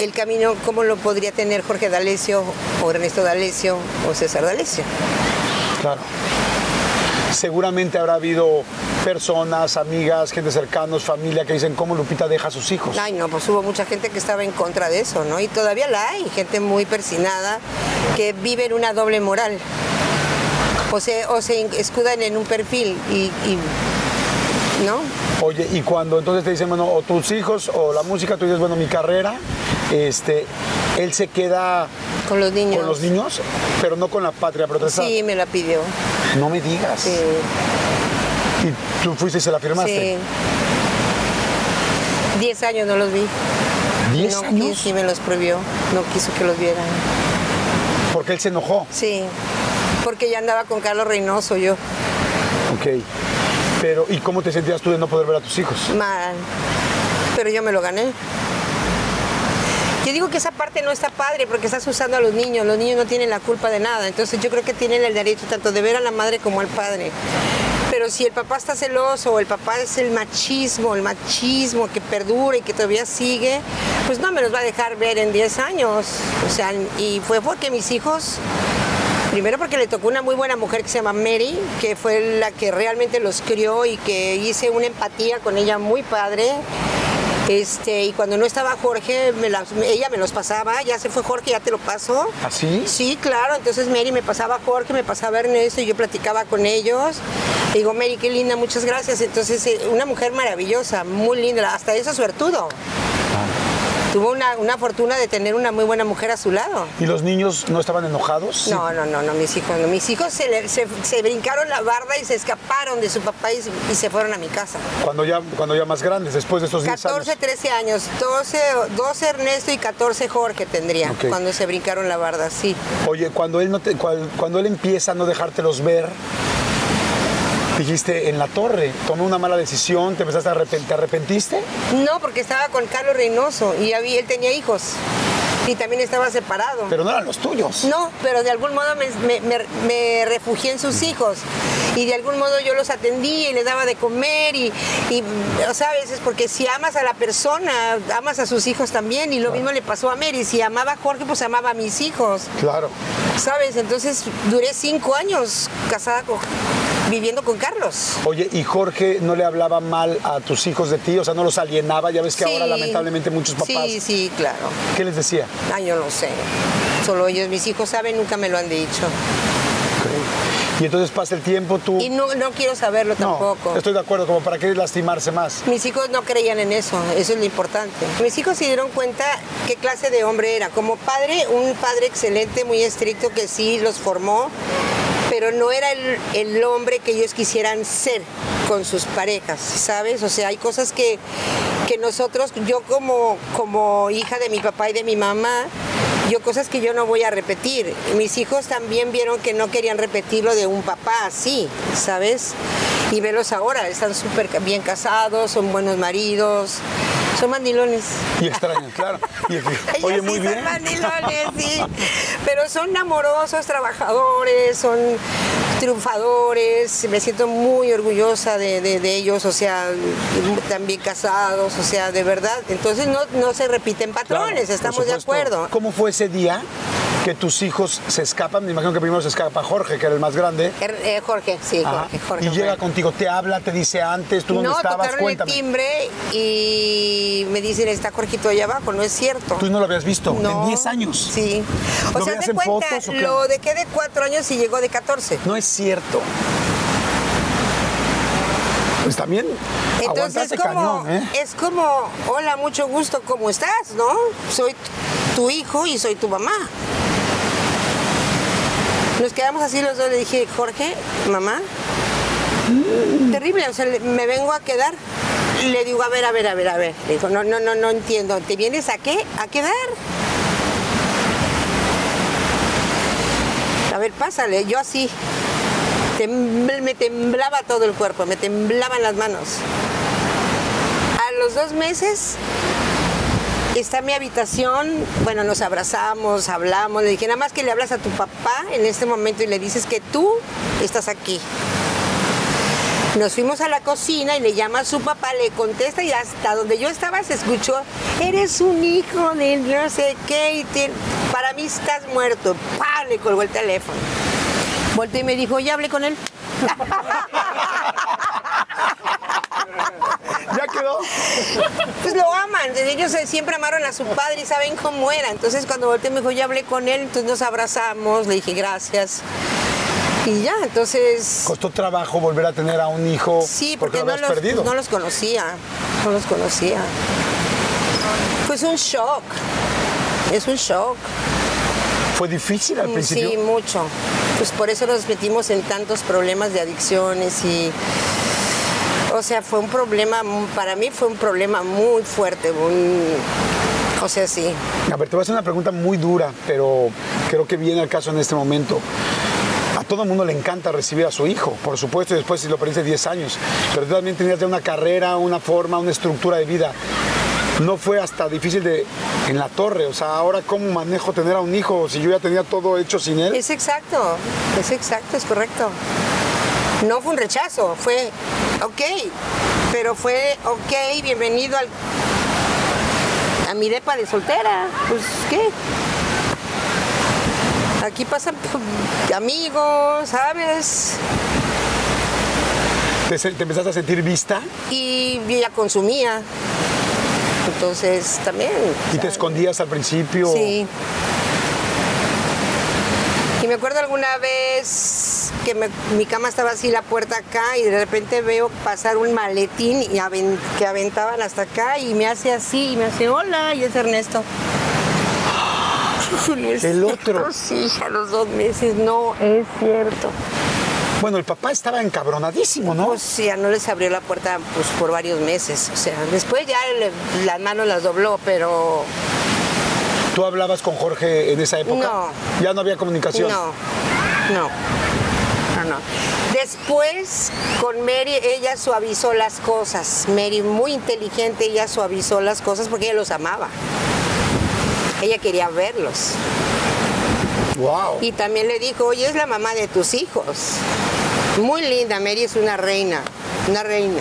el camino, cómo lo podría tener Jorge D'Alessio o Ernesto D'Alessio o César D'Alessio? Claro. Seguramente habrá habido personas, amigas, gente cercanos, familia que dicen cómo Lupita deja a sus hijos. Ay, no, pues hubo mucha gente que estaba en contra de eso, ¿no? Y todavía la hay, gente muy persinada que vive en una doble moral. O se, o se escudan en un perfil y, y- ¿no? Oye, y cuando entonces te dicen, bueno, o tus hijos o la música, tú dices, bueno, mi carrera, este, él se queda Con los niños. con los niños, pero no con la patria, pero te está- Sí, me la pidió. no me digas. Sí. Y tú fuiste y se la firmaste. Sí. Diez años no los vi. ¿Diez no, años? Sí, me los prohibió. No quiso que los vieran. Porque él se enojó. Sí. Porque ya andaba con Carlos Reynoso yo. Ok. Pero, ¿y cómo te sentías tú de no poder ver a tus hijos? Mal. Pero yo me lo gané. Yo digo que esa parte no está padre porque estás usando a los niños. Los niños no tienen la culpa de nada. Entonces yo creo que tienen el derecho tanto de ver a la madre como al padre. Pero si el papá está celoso o el papá es el machismo, el machismo que perdura y que todavía sigue, pues no me los va a dejar ver en 10 años. O sea, y fue porque mis hijos Primero porque le tocó una muy buena mujer que se llama Mary, que fue la que realmente los crió y que hice una empatía con ella muy padre. Este, y cuando no estaba Jorge, me las- ella me los pasaba, ya se fue Jorge, ya te lo paso. ¿Así? Sí, claro, entonces Mary me pasaba a Jorge, me pasaba a Ernesto y yo platicaba con ellos. Le digo, Mary, qué linda, muchas gracias. Entonces, eh, una mujer maravillosa, muy linda, hasta eso suertudo. Tuvo una, una fortuna de tener una muy buena mujer a su lado. ¿Y los niños no estaban enojados? No, no, no, no, mis hijos no. Mis hijos se, le- se- se brincaron la barda y se escaparon de su papá y, y se fueron a mi casa. Cuando ya, cuando ya más grandes, después de estos 10 14, años. 13 años, 12, 12 Ernesto y 14 Jorge tendría cuando se brincaron la barda, sí. Oye, cuando él, no te, cual- cuando él empieza a no dejártelos ver, dijiste en la torre, tomé una mala decisión, te empezaste a arrepent- ¿te arrepentiste? No, porque estaba con Carlos Reynoso y había- él tenía hijos y también estaba separado. Pero no eran los tuyos. No, pero de algún modo me, me- me- me refugié en sus hijos y de algún modo yo los atendí y les daba de comer y, y, ¿sabes? Es porque si amas a la persona, amas a sus hijos también y lo mismo le pasó a Mary. Si amaba a Jorge, pues amaba a mis hijos, Claro. ¿sabes? Entonces duré cinco años casada con, viviendo con Carlos. Oye, ¿y Jorge no le hablaba mal a tus hijos de ti? O sea, no los alienaba. Ya ves que ahora lamentablemente muchos papás. Sí, sí, claro. ¿Qué les decía? Ay, yo no sé. Solo ellos, mis hijos saben, nunca me lo han dicho. Y entonces pasa el tiempo, tú. Y no, no quiero saberlo no, tampoco. estoy de acuerdo, como para qué lastimarse más. Mis hijos no creían en eso, eso es lo importante. Mis hijos se dieron cuenta qué clase de hombre era. Como padre, un padre excelente, muy estricto, que sí los formó, pero no era el, el hombre que ellos quisieran ser con sus parejas, ¿sabes? O sea, hay cosas que, que nosotros, yo como, como hija de mi papá y de mi mamá, yo cosas que yo no voy a repetir. Mis hijos también vieron que no querían repetirlo de un papá así, ¿sabes? Y velos ahora, están súper bien casados, son buenos maridos, son mandilones. Y extraños, claro. Y- Ellos oye, sí muy son bien. mandilones, sí. Pero son amorosos, trabajadores, son triunfadores. Me siento muy orgullosa de, de- de ellos, o sea, también casados, o sea, de verdad. Entonces no, no se repiten patrones, estamos de acuerdo. ¿Cómo fue ese día que tus hijos se escapan? Me imagino que primero se escapa Jorge, que era el más grande. Er- eh, Jorge, sí. Jorge, Jorge. y llega contigo, te habla, te dice antes, tú dónde No, estabas, tocaron el cuéntame. timbre y me dicen, está Jorgito allá abajo, no es cierto. Tú no lo habías visto No. en 10 años. Sí. O ¿Lo sea, de en cuenta, fotos o lo dejé de cuatro años y llegó de 14. No es cierto. Pues también Entonces es como, cañón, ¿eh? es como, hola, mucho gusto, ¿cómo estás? ¿No? Soy tu hijo y soy tu mamá. Nos quedamos así los dos, le dije, Jorge, mamá, terrible, o sea, me vengo a quedar. Le digo, a ver, a ver, a ver, a ver. Le digo, no, no, no, no entiendo. ¿Te vienes a qué? ¿A quedar? A ver, pásale, yo así. Me temblaba todo el cuerpo, me temblaban las manos. A los dos meses está mi habitación, bueno, nos abrazamos, hablamos, le dije, nada más que le hablas a tu papá en este momento y le dices que tú estás aquí. Nos fuimos a la cocina y le llama a su papá, le contesta y hasta donde yo estaba se escuchó, eres un hijo de no sé qué, y te- para mí estás muerto. ¡Pah! Le colgó el teléfono. Volteé y me dijo, ya hablé con él. ¿Ya quedó? Pues lo aman, ellos siempre amaron a su padre y saben cómo era. Entonces cuando volteé me dijo, ya hablé con él, entonces nos abrazamos, le dije gracias. Y ya, entonces... Costó trabajo volver a tener a un hijo Sí, porque, porque no habías los, perdido. no los conocía, no los conocía. Pues un shock, es un shock. Fue difícil al principio. Sí, mucho. Pues por eso nos metimos en tantos problemas de adicciones y O sea, fue un problema, para mí fue un problema muy fuerte, un, o sea, sí. A ver, te voy a hacer una pregunta muy dura, pero creo que viene al caso en este momento. Todo el mundo le encanta recibir a su hijo, por supuesto, y después si lo perdiste 10 años. Pero tú también tenías una carrera, una forma, una estructura de vida. No fue hasta difícil de en la torre, o sea, ahora cómo manejo tener a un hijo si yo ya tenía todo hecho sin él. Es exacto, es exacto, es correcto. No fue un rechazo, fue ok, pero fue ok, bienvenido al, a mi depa de soltera. Pues, ¿qué? Aquí pasan pues, amigos, ¿sabes? ¿Te, te empezaste a sentir vista Y ya consumía. Entonces, también. y te escondías al principio? Sí. Y me acuerdo alguna vez que me- mi cama estaba así, la puerta acá, y de repente veo pasar un maletín y que aventaban hasta acá y me hace así, y me hace hola, y es Ernesto. El otro. Sí, a los dos meses, no es cierto. Bueno, el papá estaba encabronadísimo, ¿no? Pues sí, ya no les abrió la puerta pues, por varios meses. O sea, después ya le- las manos las dobló, pero ¿Tú hablabas con Jorge en esa época? No. Ya no había comunicación. No, no, no, no. Después con Mary ella suavizó las cosas. Mary muy inteligente, ella suavizó las cosas porque ella los amaba. Ella quería verlos. Wow. Y también le dijo, oye, es la mamá de tus hijos. Muy linda, Mary es una reina, una reina.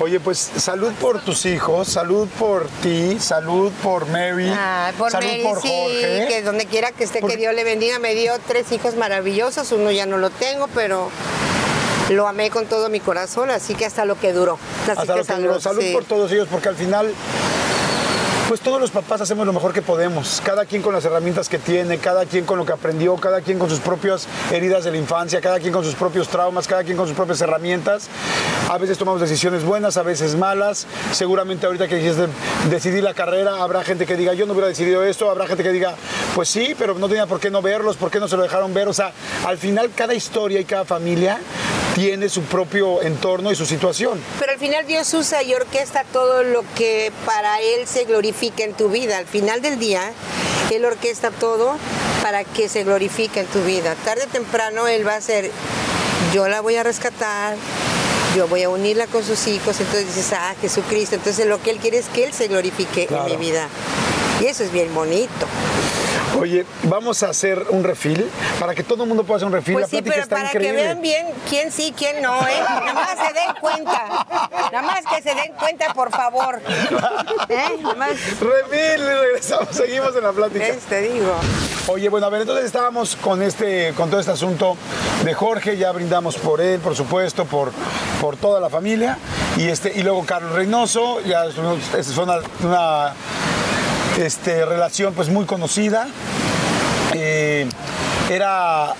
Oye, pues salud por tus hijos, salud por ti, salud por Mary, Ah, por salud Mary, por sí, Jorge. que donde quiera que esté, Por- que Dios le bendiga. Me dio tres hijos maravillosos, uno ya no lo tengo, pero lo amé con todo mi corazón, así que hasta lo que duró. Así Hasta que lo que duró. Salud sí. por todos ellos, porque al final, pues todos los papás hacemos lo mejor que podemos. Cada quien con las herramientas que tiene, cada quien con lo que aprendió, cada quien con sus propias heridas de la infancia, cada quien con sus propios traumas, cada quien con sus propias herramientas. A veces tomamos decisiones buenas, a veces malas. Seguramente ahorita que dijiste decidir la carrera, habrá gente que diga, yo no hubiera decidido esto, habrá gente que diga, pues sí, pero no tenía por qué no verlos, por qué no se lo dejaron ver. O sea, al final cada historia y cada familia tiene su propio entorno y su situación. Pero al final Dios usa y orquesta todo lo que para Él se glorifica en tu vida. Al final del día, Él orquesta todo para que se glorifique en tu vida. Tarde o temprano Él va a hacer, yo la voy a rescatar, yo voy a unirla con sus hijos. Entonces dices, ah, Jesucristo. Entonces lo que Él quiere es que Él se glorifique Claro. en mi vida. Y eso es bien bonito. Oye, vamos a hacer un refil para que todo el mundo pueda hacer un refil. Pues la sí, plática pero está para increíble. que vean bien quién sí, quién no, ¿eh? Nada más se den cuenta. Nada más que se den cuenta, por favor. ¿Eh? Nada más, Refil, regresamos, seguimos en la plática. ¿ves? te digo. Oye, bueno, a ver, entonces estábamos con este, con todo este asunto de Jorge, ya brindamos por él, por supuesto, por, por toda la familia. Y este, y luego Carlos Reynoso, ya esta fue una, una, este, relación pues muy conocida. Eh, era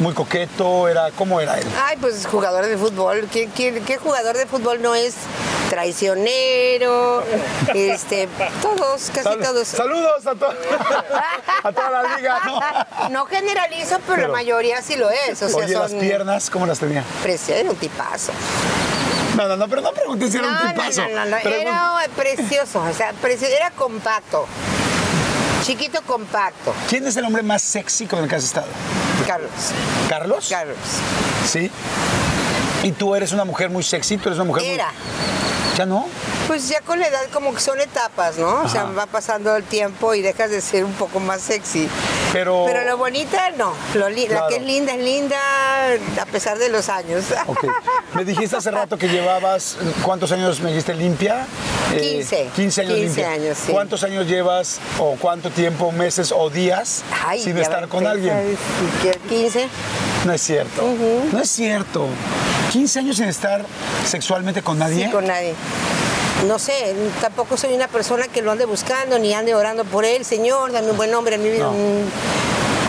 muy coqueto, era, ¿cómo era él? Ay, pues jugador de fútbol. ¿Qué, qué, qué jugador de fútbol no es traicionero? Este, todos, casi Sal- todos. Saludos a, to- a toda la liga. ¿no? No generalizo, pero, Pero- la mayoría sí lo es. O sea, Oye, las piernas, ¿cómo las tenía? preciosos, un tipazo. No, no, no, pero no pregunté si era un No, no, tipazo. no, no, no, Era precioso, o sea, precio- era compacto. Chiquito compacto. ¿Quién es el hombre más sexy con el que has estado? Carlos. ¿Carlos? Carlos. Sí. ¿Y tú eres una mujer muy sexy? ¿Tú eres una mujer muy- Era. ¿Ya no? Pues ya con la edad como que son etapas, ¿no? O sea, va pasando el tiempo y dejas de ser un poco más sexy. Pero... Pero lo bonita, no. Lo Claro. La que es linda es linda a pesar de los años. Ok. Me dijiste hace rato que llevabas, ¿cuántos años me dijiste limpia? 15. 15 años 15 limpia. años, sí. ¿Cuántos años llevas o cuánto tiempo, meses o días Ay, sin estar con alguien? ¿sabes? ¿Qué? 15. No es cierto. No es cierto. 15 años sin estar sexualmente con nadie. Sí, con nadie. No sé, tampoco soy una persona que lo ande buscando ni ande orando por él. Señor, dame un buen hombre mi vida. No.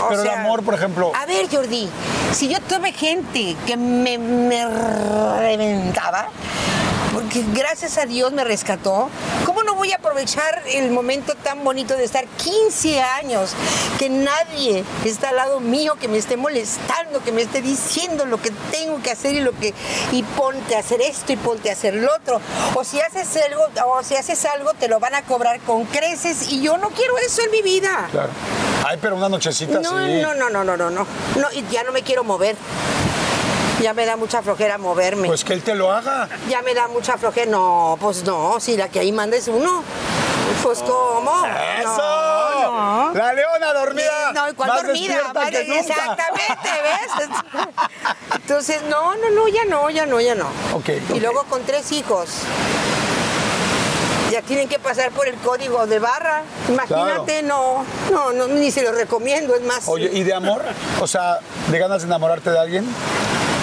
O Pero el amor, por ejemplo- A ver, Jordi, si yo tuve gente que me, me reventaba, porque gracias a Dios me rescató. ¿Cómo no voy a aprovechar el momento tan bonito de estar 15 años, que nadie está al lado mío, que me esté molestando, que me esté diciendo lo que tengo que hacer y lo que y ponte a hacer esto y ponte a hacer lo otro? O si haces algo, o si haces algo te lo van a cobrar con creces y yo no quiero eso en mi vida. Claro. Ay, pero una nochecita No, sí. no, no, no, no, no, no. No, y ya no me quiero mover. Ya me da mucha flojera moverme. Pues que él te lo haga. Ya me da mucha flojera. No, pues no, si la que ahí manda es uno. Pues cómo. ¡Eso! No, no. La leona dormida. No, ¿y cuál más dormida? despierta Madre, que nunca. Exactamente, ¿ves? Entonces, no, no, no, ya no, ya no, ya no. Ok, Y luego con tres hijos. Ya tienen que pasar por el código de barra. Imagínate, no, no, no, ni se lo recomiendo, es más. Oye, ¿y de amor? O sea, ¿de ganas de enamorarte de alguien?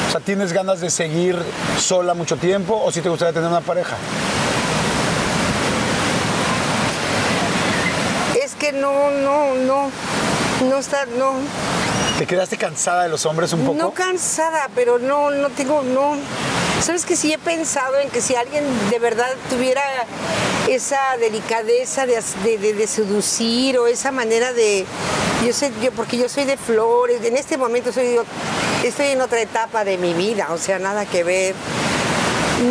O sea, ¿tienes ganas de seguir sola mucho tiempo o si te gustaría tener una pareja? Es que no, no, no, no está, no, ¿Te quedaste cansada de los hombres un poco? no cansada, pero no, no tengo, no. Sabes que sí he pensado en que si alguien de verdad tuviera esa delicadeza de, de- de- de seducir o esa manera de, yo sé, yo porque yo soy de flores, en este momento soy, estoy en otra etapa de mi vida, o sea, nada que ver.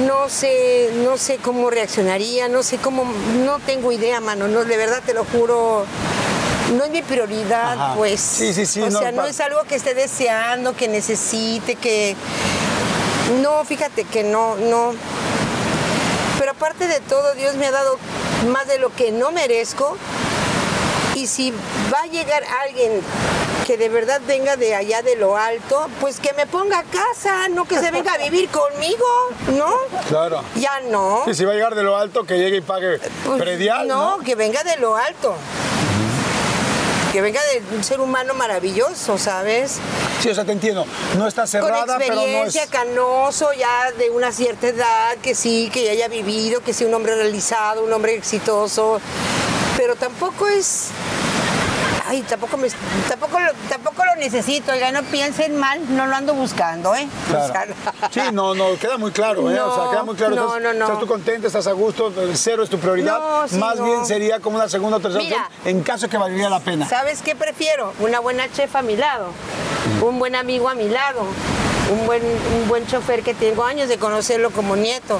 No sé, no sé cómo reaccionaría, no sé cómo, no tengo idea, mano, no, de verdad te lo juro. No es mi prioridad, Ajá. pues. Sí, sí, sí, O no, sea, no es algo que esté deseando, que necesite, que. No, fíjate que no, no. Aparte de todo, Dios me ha dado más de lo que no merezco. Y si va a llegar alguien que de verdad venga de allá de lo alto, pues que me ponga a casa, no que se venga a vivir conmigo, ¿no? Claro. Ya no. Y si va a llegar de lo alto, que llegue y pague Pues, predial, ¿no? que venga de lo alto. Que venga de un ser humano maravilloso, ¿sabes? Sí, o sea, te entiendo. No está cerrada, Con pero no es... experiencia, canoso, ya de una cierta edad, que sí, que ya haya vivido, que sea un hombre realizado, un hombre exitoso. Pero tampoco es. Ay, tampoco me, tampoco lo, tampoco lo necesito, oiga, no piensen mal, no lo ando buscando, ¿eh? O sea, Claro. Sí, no, no, queda muy claro, ¿eh? o sea, No, queda muy claro. no, estás, no, no. estás tú contenta, estás a gusto, el cero es tu prioridad. No, sí, Más no. bien sería como una segunda o tercera Mira. opción en caso que valdría la pena. ¿Sabes qué prefiero? Una buena chef a mi lado, un buen amigo a mi lado, un buen, un buen chofer que tengo años de conocerlo como nieto.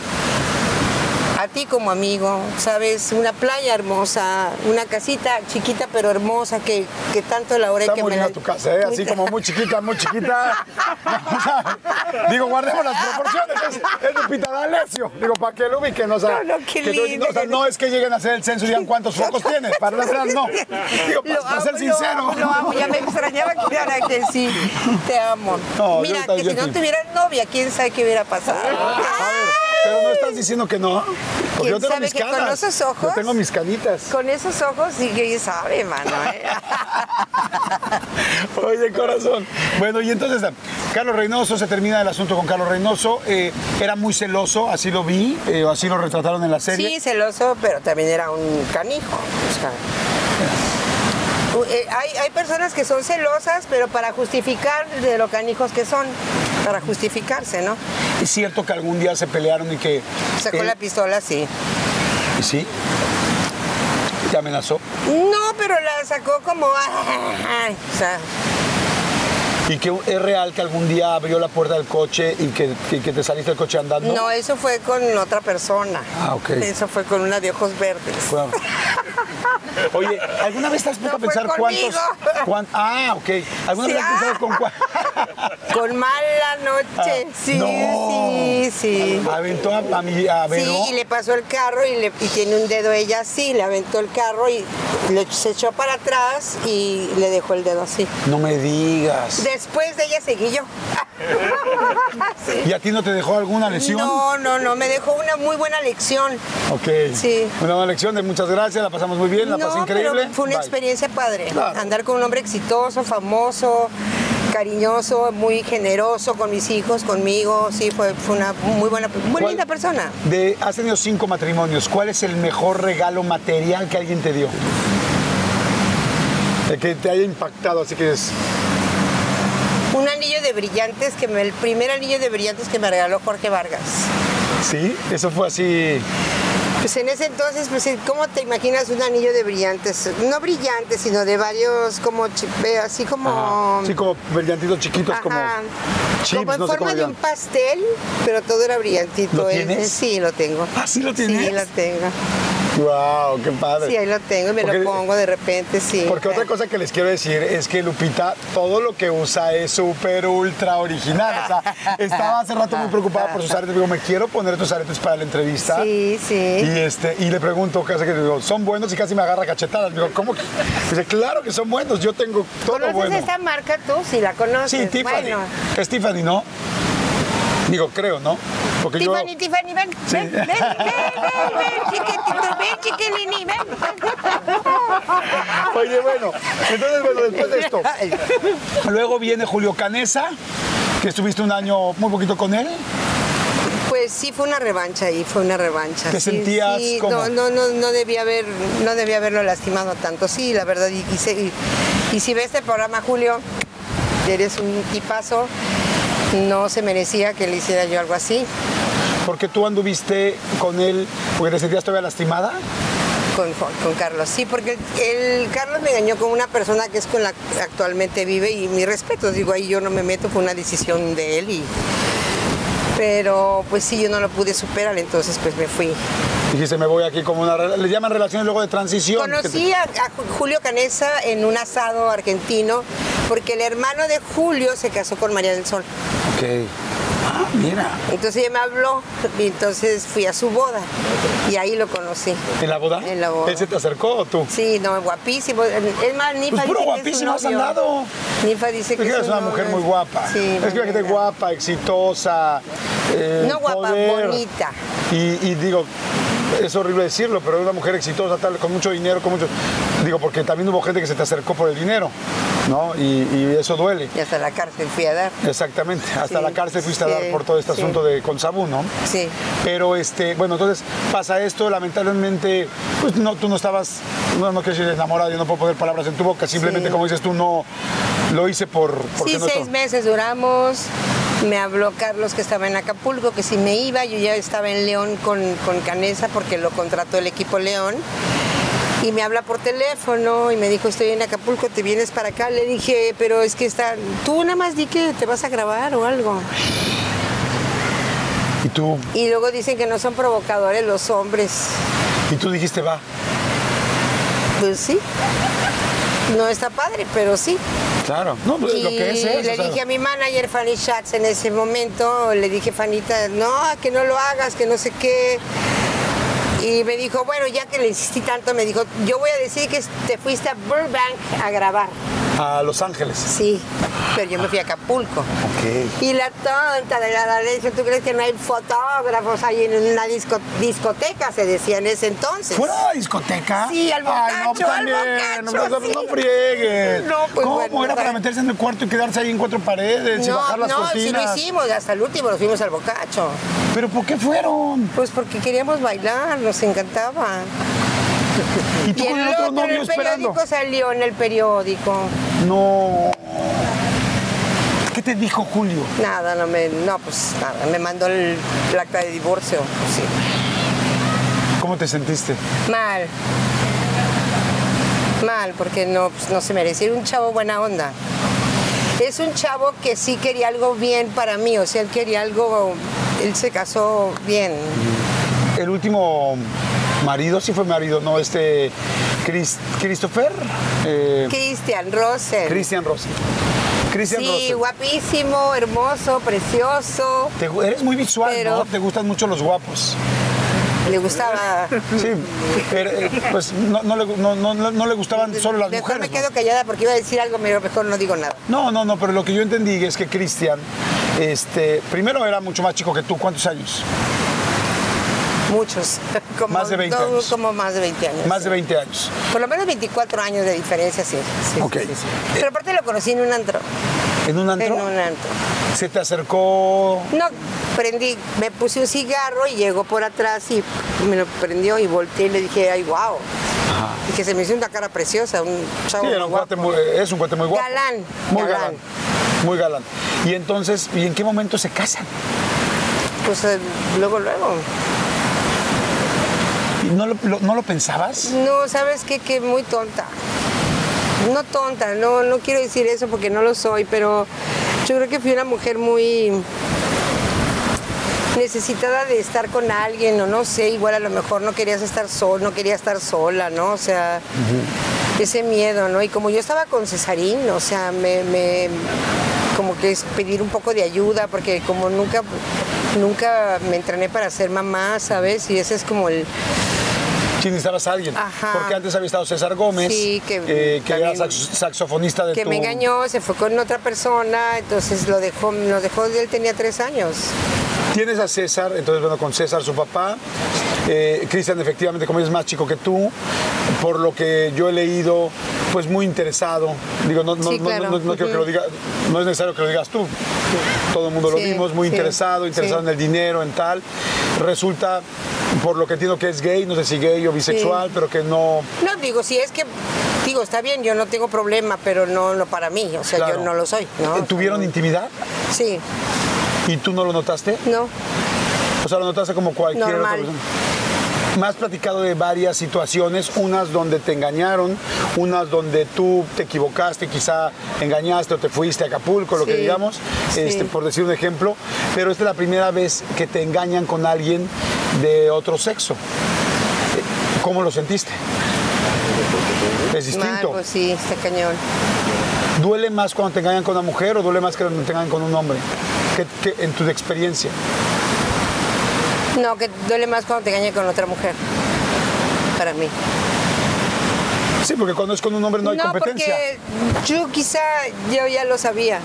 A ti como amigo, ¿sabes? Una playa hermosa, una casita chiquita pero hermosa que, que tanto la hora Está que muy me la... tu casa, ¿eh? Así como muy chiquita, muy chiquita. Digo, guardemos las proporciones. Es, es Lupita D'Alessio. Digo, para que lo ubiquen, o sea, No, no, qué que lindo. o sea, no es que lleguen a hacer el censo y digan cuántos focos tienes. Para las otras no. Digo, para, para amo, ser sincero. Lo amo, ya me extrañaba que dijera que sí, te amo. No, Mira, que si no sí. tuvieras novia, quién sabe qué hubiera pasado. A ver, pero no estás diciendo que no. Porque ¿Quién yo tengo mis que con canas. esos ojos? Yo tengo mis canitas. Con esos ojos sí que sabe, mano. ¿eh? Oye, corazón. Bueno, y entonces, Carlos Reynoso, se termina el asunto con Carlos Reynoso. eh, era muy celoso, así lo vi, eh, así lo retrataron en la serie. Sí, celoso, pero también era un canijo. o sea. Eh, hay, hay personas que son celosas, pero para justificar de lo canijos que son, para justificarse, ¿no? Es cierto que algún día se pelearon y que. Sacó él- la pistola, sí. ¿Y sí? ¿Te amenazó? No, pero la sacó como... o sea, ¿Y que es real que algún día abrió la puerta del coche y que, que- que te saliste del coche andando? no, eso fue con otra persona. Ah, ok. Eso fue con una de ojos verdes. Bueno. Oye, ¿alguna vez te has puesto No a pensar cuántos, conmigo. cuán- Ah, ok. ¿Alguna Sí, vez has pensado ah. con cuántos? Con mala noche. Sí, No. sí, sí. Aventó a, a mi a. Sí, y le pasó el carro y, le, y tiene un dedo ella así, le aventó el carro y le, se echó para atrás y le dejó el dedo así. No me digas. Después de ella seguí yo. Sí. ¿Y a ti no te dejó alguna lesión? No, no, no, me dejó una muy buena lección. Ok. Sí. Una buena lección de muchas gracias, la pasamos muy bien, la pasé no, increíble. pero fue una Bye. experiencia padre. Claro. Andar con un hombre exitoso, famoso, cariñoso, muy generoso con mis hijos, conmigo. Sí, fue, fue una muy buena, muy ¿Cuál- linda persona. De, has tenido cinco matrimonios. ¿Cuál es el mejor regalo material que alguien te dio? El que te haya impactado, así que es. Un anillo de brillantes, que me- el primer anillo de brillantes que me regaló Jorge Vargas. Sí, eso fue así. Pues en ese entonces, pues, ¿cómo te imaginas un anillo de brillantes? No brillantes, sino de varios, como, ve, así como... Ajá. Sí, como brillantitos chiquitos, como chips, como en no forma de un pastel, pero todo era brillantito. ¿Lo ¿eh? tienes? Sí, lo tengo. ¿Ah, sí lo tienes? Sí, lo tengo. Wow, qué padre. Sí, ahí lo tengo y me Porque- lo pongo de repente, sí. Porque otra cosa que les quiero decir es que Lupita, todo lo que usa es súper ultra original. O sea, estaba hace rato muy preocupada por sus aretes. Digo, me quiero poner tus aretes para la entrevista. Sí, sí. Y, este, y le pregunto, casi que digo, ¿son buenos? Y casi me agarra cachetadas. Digo, ¿cómo que? Dice, claro que son buenos, yo tengo todo ¿Conoces bueno. esta marca tú? Si la conoces. Sí, Tiffany. Bueno. Es Tiffany, ¿no? Digo, creo, ¿no? Porque yo... Tiffany, Tiffany, ven, Sí. ven, ven, ven, ven, ven, chiquitito, ven, chiquilini, ven. Oye, bueno, entonces, bueno, después de esto. Luego viene Julio Canesa, que estuviste un año muy poquito con él. Pues sí fue una revancha ahí, fue una revancha. ¿Te Sí, sentías sí? No, no, no, no debía haber, no debía haberlo lastimado tanto. Sí, la verdad. Y, y y- y si ves este programa, Julio, eres un tipazo. No se merecía que le hiciera yo algo así Porque tú anduviste con él porque te sentías todavía lastimada. con, con- con Carlos. Sí, porque el, el Carlos me engañó con una persona que es con la que actualmente vive y mi respeto, digo, ahí yo no me meto, fue una decisión de él y... Pero pues sí, yo no lo pude superar, entonces pues me fui. Dijiste, me voy aquí como una... Le llaman relaciones luego de transición. Conocí a, a Ju- Julio Canesa en un asado argentino porque el hermano de Julio se casó con María del Sol. Ok. Ah, mira. Entonces ella me habló y entonces fui a su boda y ahí lo conocí. ¿En la boda? En la boda. ¿Él se te acercó o tú? Sí, no, guapísimo. Es más, Nifa Pues puro dice que es su guapísimo has novio. andado. Nifa dice que Es que es una novio. mujer muy guapa. Sí, es que gente guapa, exitosa. eh, No guapa, poder. bonita. Y, y digo, es horrible decirlo, pero es una mujer exitosa, tal, con mucho dinero, con mucho. Digo, porque también hubo gente que se te acercó por el dinero, ¿no? Y, y eso duele. Y hasta la cárcel fui a dar. Exactamente. Hasta Sí, la cárcel fuiste a dar por todo este sí. asunto de con Sabú, ¿no? Sí. Pero este, bueno, entonces pasa esto, lamentablemente, pues no, tú no estabas, no, no quiero decir enamorada, yo no puedo poner palabras en tu boca, simplemente como dices tú, no lo hice por Sí, seis meses duramos. Me habló Carlos que estaba en Acapulco, que si me iba, yo ya estaba en León con, con Canesa porque lo contrató el equipo León. Y me habla por teléfono y me dijo, estoy en Acapulco, ¿te vienes para acá? Le dije, pero es que está... Tú nada más di que te vas a grabar o algo. Y tú, Y luego dicen que no son provocadores los hombres. y tú dijiste, va. Pues sí. No está padre, pero sí. Claro. No, pues, lo Y que es es. le o sea, dije a mi manager, Fanny Schatz, en ese momento, le dije, Fanita, no, que no lo hagas, que no sé qué. Y me dijo, bueno, ya que le insistí tanto, me dijo, yo voy a decir que te fuiste a Burbank a grabar. A Los Ángeles. Sí, pero yo me fui a Acapulco. Ok. Y la tonta de la le dijo, ¿tú crees que no hay fotógrafos ahí en una disco- discoteca? Se decía en ese entonces. ¿Fuera a la discoteca? Sí, al Ay, no, bocacho, al bocacho, no, no, sí. no friegues. No, pues, ¿Cómo? bueno, ¿Era para meterse en el cuarto y quedarse ahí en cuatro paredes y bajar las no, cortinas? sí lo hicimos, hasta el último nos fuimos al bocacho. ¿Pero por qué fueron? Pues porque queríamos bailar, nos encantaba. ¿Y tú y con el el otro otro novio el esperando? periódico salió en el periódico. No. ¿Qué te dijo Julio? Nada, no me, no, pues nada, me mandó el, el acta de divorcio, pues sí. ¿Cómo te sentiste? Mal. Mal, porque no, pues, no se merecía. Era un chavo buena onda. Es un chavo que sí quería algo bien para mí, o sea, él quería algo, él se casó bien. El último marido, sí fue marido, ¿no? Este. Chris- Christopher. eh, Christian Rosen. Christian Rossi. Christian Sí, guapísimo, hermoso, precioso. Te eres muy visual, Pero- ¿no? Te gustan mucho los guapos. Le gustaba. Sí, pero, eh, pues no, no le, no- no- no le gustaban solo las Mejor mujeres. me quedo callada porque iba a decir algo, pero mejor no digo nada. No, no, no, pero lo que yo entendí es que Cristian, este, primero era mucho más chico que tú. ¿Cuántos años? Muchos. Como Más de 20 todo- años. Como más de 20 años. Más sí. de 20 años. Por lo menos 24 años de diferencia, sí. sí, Ok. sí. Pero aparte lo conocí en un antro. ¿En un antro? En un antro. ¿Se te acercó? No, prendí, me puse un cigarro y llegó por atrás y me lo prendió y volteé y le dije, ay, wow. Y que se me hizo una cara preciosa, un chavo Sí, era un guapo. cuate muy, es un cuate muy guapo. Galán, Muy galán. galán. Muy galán. Y entonces, ¿y en qué momento se casan? pues eh, luego, luego. ¿Y no lo, lo- no lo pensabas? No, ¿sabes qué? Que muy tonta. No tonta, no, no quiero decir eso porque no lo soy, pero yo creo que fui una mujer muy necesitada de estar con alguien, o no sé, igual a lo mejor no querías estar sol, no quería estar sola, ¿no? O sea, ese miedo, ¿no? Y como yo estaba con Cesarín, o sea, me, me- como que es pedir un poco de ayuda, porque como nunca, nunca me entrené para ser mamá, ¿sabes? Y ese es como el, Sí, necesitabas a alguien. Ajá. Porque antes había estado César Gómez, Sí, que eh, que era sax- saxofonista de que tu... me engañó, se fue con otra persona, entonces lo dejó, nos dejó, él tenía tres años. Tienes a César, entonces bueno, con César su papá. Eh, Cristian, efectivamente, como es más chico que tú, por lo que yo he leído, pues muy interesado. Digo, no, no, Sí, no- claro. no- no quiero que lo diga, no es necesario que lo digas tú. Todo el mundo lo Sí, vimos, muy sí, interesado, interesado en el dinero, en tal. Resulta, por lo que entiendo que es gay, no sé si gay o bisexual, pero que no. No, digo, si es que, digo, está bien, yo no tengo problema, pero no, no para mí, o sea, Claro. yo no lo soy, ¿no? Eh, ¿Tuvieron intimidad? Sí, ¿Y tú no lo notaste? no, O sea, lo notaste como cualquier otra Normal. persona. Me has platicado de varias situaciones, unas donde te engañaron, unas donde tú te equivocaste, quizá engañaste o te fuiste a Acapulco, lo que digamos, sí. este, por decir un ejemplo, pero esta es la primera vez que te engañan con alguien de otro sexo. ¿Cómo lo sentiste? Es distinto. mal, pues sí, está cañón. ¿Duele más cuando te engañan con una mujer o duele más que cuando te engañan con un hombre? ¿Qué- qué- en tu experiencia? No, que duele más cuando te engañan con otra mujer, para mí. Sí, porque cuando es con un hombre no hay competencia. porque yo quizá, yo ya lo sabía.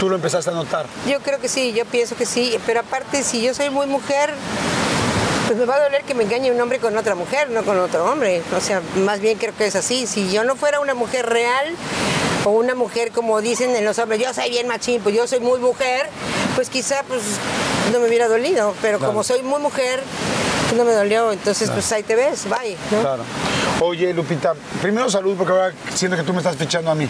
Tú lo empezaste a notar. Yo creo que sí, yo pienso que sí, pero aparte si yo soy muy mujer, pues me va a doler que me engañe un hombre con otra mujer, no con otro hombre. O sea, más bien creo que es así. Si yo no fuera una mujer real o una mujer como dicen en los hombres, yo soy bien machín, pues yo soy muy mujer, pues quizá pues no me hubiera dolido, pero como soy muy mujer, pues no me dolió, entonces pues ahí te ves, bye. ¿no? Claro. Oye, Lupita, primero salud porque ahora siento que tú me estás fichando a mí.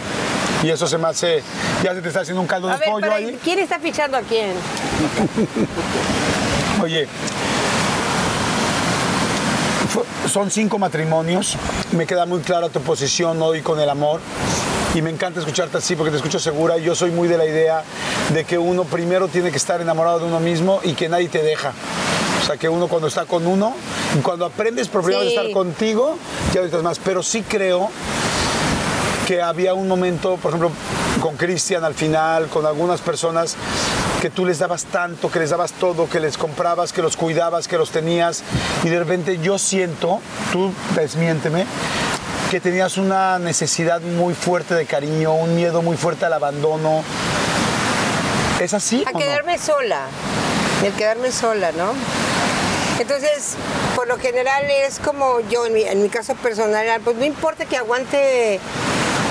Y eso se me hace, ya se te está haciendo un caldo A de ver, pollo ahí. ¿quién está fichando a quién? Oye, son cinco matrimonios. Me queda muy clara tu posición hoy con el amor. Y me encanta escucharte así porque te escucho segura. Yo soy muy de la idea de que uno primero tiene que estar enamorado de uno mismo y que nadie te deja. O sea, que uno cuando está con uno, cuando aprendes por primera vez a Sí. estar contigo, ya ahorita más. Pero sí creo que había un momento, por ejemplo, con Cristian al final, con algunas personas, que tú les dabas tanto, que les dabas todo, que les comprabas, que los cuidabas, que los tenías, y de repente yo siento, tú desmiénteme, que tenías una necesidad muy fuerte de cariño, un miedo muy fuerte al abandono. ¿Es así? A o no? quedarme sola, el quedarme sola, ¿no? Entonces, por lo general es como yo, en mi, en mi caso personal, pues no importa que aguante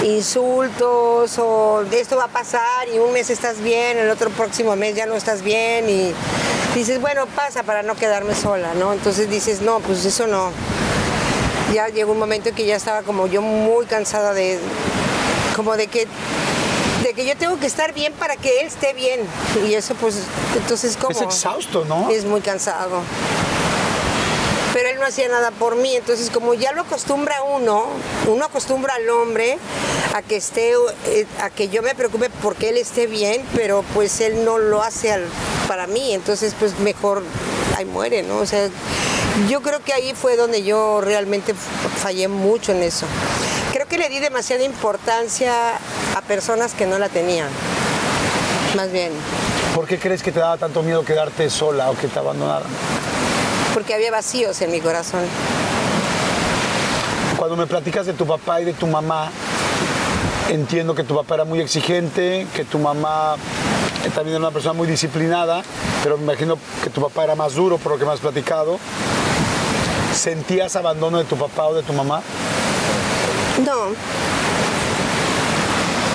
insultos o esto va a pasar y un mes estás bien, el otro próximo mes ya no estás bien y dices, bueno, pasa para no quedarme sola, ¿no? Entonces dices, no, pues eso no. Ya llegó un momento en que ya estaba como yo muy cansada de, como de que de que yo tengo que estar bien para que él esté bien. Y eso pues, entonces como... Es exhausto, ¿no? Es muy cansado. Pero él no hacía nada por mí, entonces como ya lo acostumbra uno, uno acostumbra al hombre a que esté, eh, a que yo me preocupe porque él esté bien, pero pues él no lo hace al- para mí, entonces pues mejor ahí muere, ¿no? O sea, yo creo que ahí fue donde yo realmente fallé mucho en eso. Creo que le di demasiada importancia a personas que no la tenían, más bien, ¿Por qué crees que te daba tanto miedo quedarte sola o que te abandonaran? porque había vacíos en mi corazón. Cuando me platicas de tu papá y de tu mamá, entiendo que tu papá era muy exigente, que tu mamá también era una persona muy disciplinada, pero me imagino que tu papá era más duro por lo que me has platicado. ¿Sentías abandono de tu papá o de tu mamá? No.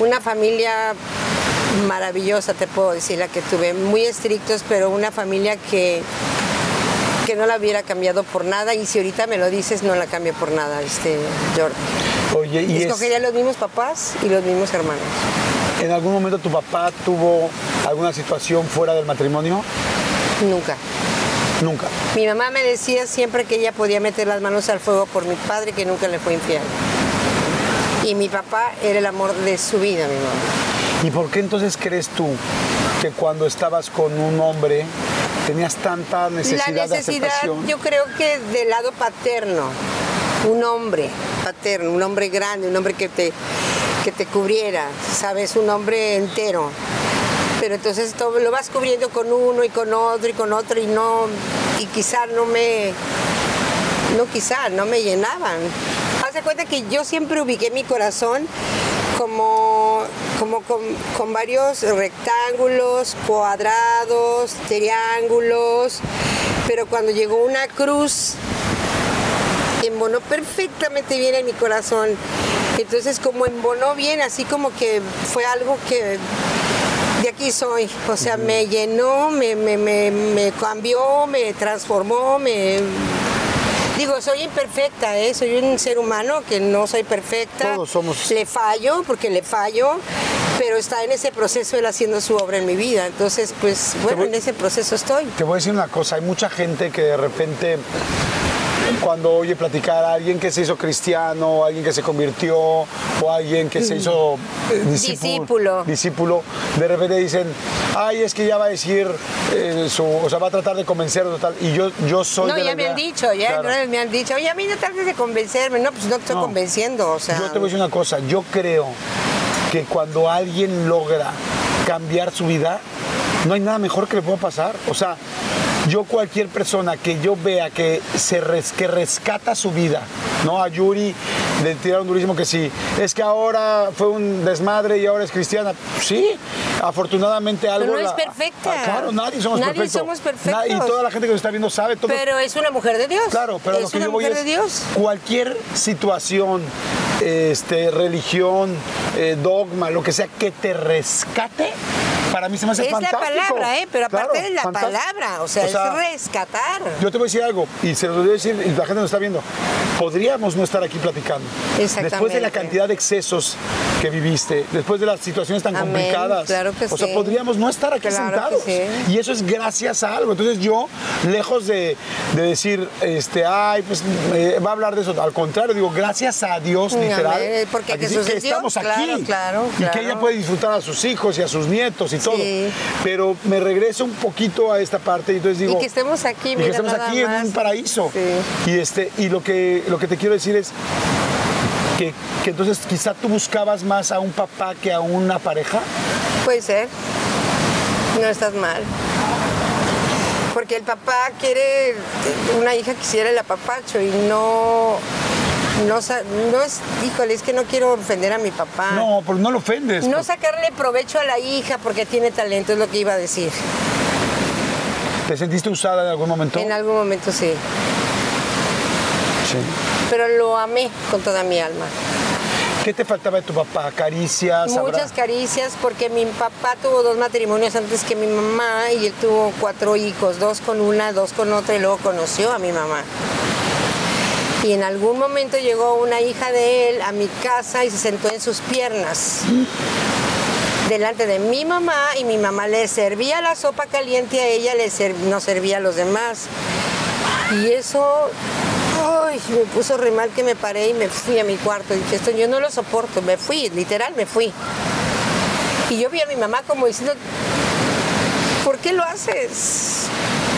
Una familia maravillosa, te puedo decir, la que tuve. Muy estrictos, pero una familia que, que no la hubiera cambiado por nada. Y si ahorita me lo dices, no la cambio por nada, este, Jordi. Oye, y es- Escogería los mismos papás y los mismos hermanos. en algún momento tu papá tuvo alguna situación fuera del matrimonio? Nunca. Nunca. Mi mamá me decía siempre que ella podía meter las manos al fuego por mi padre que nunca le fue infiel. Y mi papá era el amor de su vida, mi mamá. ¿Y por qué entonces crees tú que cuando estabas con un hombre tenías tanta necesidad, La de necesidad, aceptación? yo creo que del lado paterno, un hombre paterno, un hombre grande, un hombre que te, que te cubriera, ¿sabes? Un hombre entero. Pero entonces todo lo vas cubriendo con uno y con otro y con otro y no, y quizá no me, no quizá, no me llenaban. Haz de cuenta que yo siempre ubiqué mi corazón como, como con, con varios rectángulos, cuadrados, triángulos, pero cuando llegó una cruz, embonó perfectamente bien en mi corazón. Entonces como embonó bien, así como que fue algo que aquí soy. O sea, me llenó, me, me, me, me cambió, me transformó, me... Digo, soy imperfecta, ¿eh? soy un ser humano que no soy perfecta. Todos somos. Le fallo, porque le fallo, pero está en ese proceso él haciendo su obra en mi vida. Entonces, pues, bueno, voy- en ese proceso estoy. Te voy a decir una cosa, hay mucha gente que de repente cuando oye platicar a alguien que se hizo cristiano, alguien que se convirtió o alguien que se hizo eh, discípulo, Discípulo. discípulo, de repente dicen, ay, es que ya va a decir, eh, su, o sea, va a tratar de convencer total. Y yo, yo soy No, de ya me han dicho, ya Claro. me han dicho, oye, a mí no trates de convencerme. No, pues no te estoy No. convenciendo, o sea... Yo te voy a decir una cosa, yo creo que cuando alguien logra cambiar su vida, no hay nada mejor que le pueda pasar. O sea, yo cualquier persona que yo vea que se res- que rescata su vida, ¿no? A Yuri le tiraron durísimo que sí, es que ahora fue un desmadre y ahora es cristiana. Sí, afortunadamente algo... no es la- perfecta. Ah, claro, nadie somos Nadie perfectos. somos perfectos. Y toda la gente que nos está viendo sabe todo. Pero es una mujer de Dios. Claro, pero es lo que una yo voy mujer es de Dios. cualquier situación, este, religión, eh, dogma, lo que sea que te rescate, para mí se me hace Es la fantástico. palabra, ¿eh? Pero aparte Claro, de la fantástico. palabra, o sea, es rescatar. Yo te voy a decir algo, y se lo voy a decir, y la gente nos está viendo. Podríamos no estar aquí platicando. Exactamente. Después de la cantidad de excesos que viviste, después de las situaciones tan Amén, complicadas. claro que o sea, sí. podríamos no estar aquí Claro sentados. sí. Y eso es gracias a algo. Entonces yo, lejos de, de decir, este, ay, pues eh, va a hablar de eso. Al contrario, digo, gracias a Dios, Amén, literal. porque a que sí, Jesús que es Dios, estamos aquí. claro, Y que ella puede disfrutar a sus hijos y a sus nietos y todo. Pero me regreso un poquito a esta parte y entonces digo. y que estemos aquí, y mira, que estemos aquí en un paraíso. Y este, y lo que, lo que te quiero decir es que, que entonces quizá tú buscabas más a un papá que a una pareja. Puede ser. No estás mal. Porque el papá quiere, una hija quisiera el apapacho y no, no, no es, híjole, es que no quiero ofender a mi papá. No, porque no lo ofendes. No pues. sacarle provecho a la hija porque tiene talento, es lo que iba a decir. ¿Te sentiste usada en algún momento? En algún momento sí. Sí. Pero lo amé con toda mi alma. ¿Qué te faltaba de tu papá? ¿Caricias? Muchas caricias porque mi papá tuvo dos matrimonios antes que mi mamá y él tuvo cuatro hijos, dos con una, dos con otra y luego conoció a mi mamá. Y en algún momento llegó una hija de él a mi casa y se sentó en sus piernas delante de mi mamá y mi mamá le servía la sopa caliente a ella, le no servía a los demás. Y eso, ay, me puso re mal que me paré y me fui a mi cuarto. Dije, esto yo no lo soporto, me fui, literal me fui. Y yo vi a mi mamá como diciendo, ¿por qué lo haces?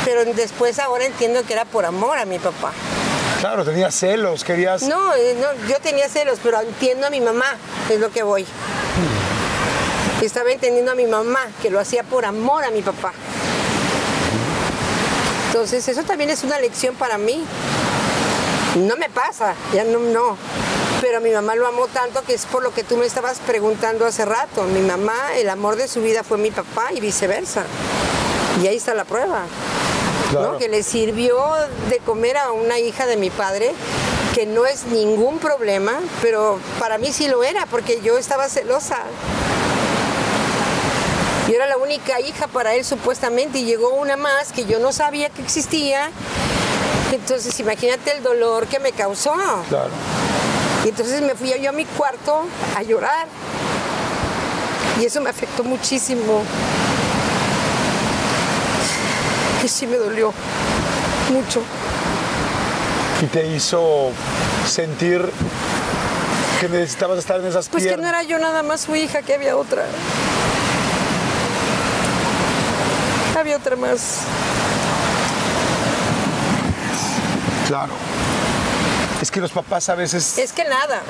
Pero después ahora entiendo que era por amor a mi papá. Claro, tenías celos, querías. No, eh, no, yo tenía celos, pero entiendo a mi mamá, es lo que voy. Estaba entendiendo a mi mamá, que lo hacía por amor a mi papá. Entonces, eso también es una lección para mí. No me pasa, ya no, no. Pero mi mamá lo amó tanto que es por lo que tú me estabas preguntando hace rato. Mi mamá, el amor de su vida fue mi papá y viceversa. Y ahí está la prueba. Claro. ¿no? Que le sirvió de comer a una hija de mi padre, que no es ningún problema, pero para mí sí lo era, porque yo estaba celosa. Yo era la única hija para él supuestamente y llegó una más que yo no sabía que existía. Entonces imagínate el dolor que me causó. Claro. Y entonces me fui yo a mi cuarto a llorar. Y eso me afectó muchísimo. Y sí me dolió mucho. Y te hizo sentir que necesitabas estar en esas Pues que no era yo nada más su hija, que había otra. Había otra más. Claro. Es que los papás a veces... Es que nada,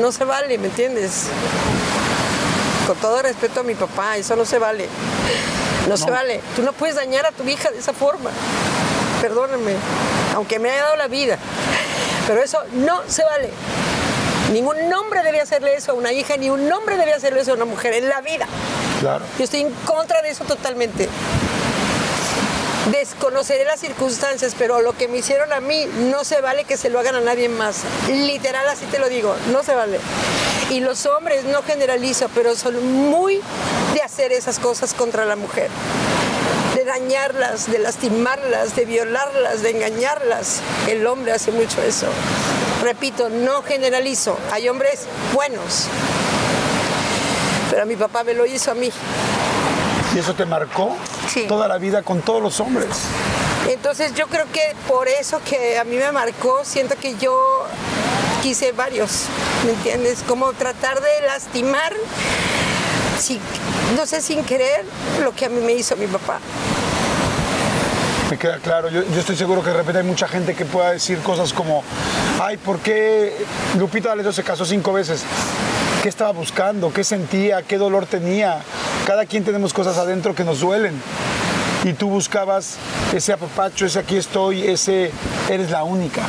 no se vale, ¿me entiendes? Con todo respeto a mi papá, eso no se vale. No, se vale. Tú no puedes dañar a tu hija de esa forma. Perdóname, aunque me haya dado la vida. Pero eso no se vale. Ningún hombre debe hacerle eso a una hija, ni un hombre debe hacerle eso a una mujer en la vida. Claro. Yo estoy en contra de eso totalmente. Desconoceré las circunstancias, pero lo que me hicieron a mí no se vale que se lo hagan a nadie más. Literal, así te lo digo, no se vale. Y los hombres, no generalizo, pero son muy de hacer esas cosas contra la mujer. De dañarlas, de lastimarlas, de violarlas, de engañarlas. El hombre hace mucho eso. Repito, no generalizo. Hay hombres buenos. Pero mi papá me lo hizo a mí. Y eso te marcó Sí. toda la vida con todos los hombres. Entonces yo creo que por eso que a mí me marcó, siento que yo quise varios, ¿me entiendes? Como tratar de lastimar, sin- no sé, sin querer, lo que a mí me hizo mi papá. Me queda claro. Yo, yo estoy seguro que de repente hay mucha gente que pueda decir cosas como, ay, ¿por qué Lupita D'Alessio se casó cinco veces? ¿Qué estaba buscando? ¿Qué sentía? ¿Qué dolor tenía? Cada quien tenemos cosas adentro que nos duelen. Y tú buscabas ese apapacho, ese aquí estoy, ese eres la única.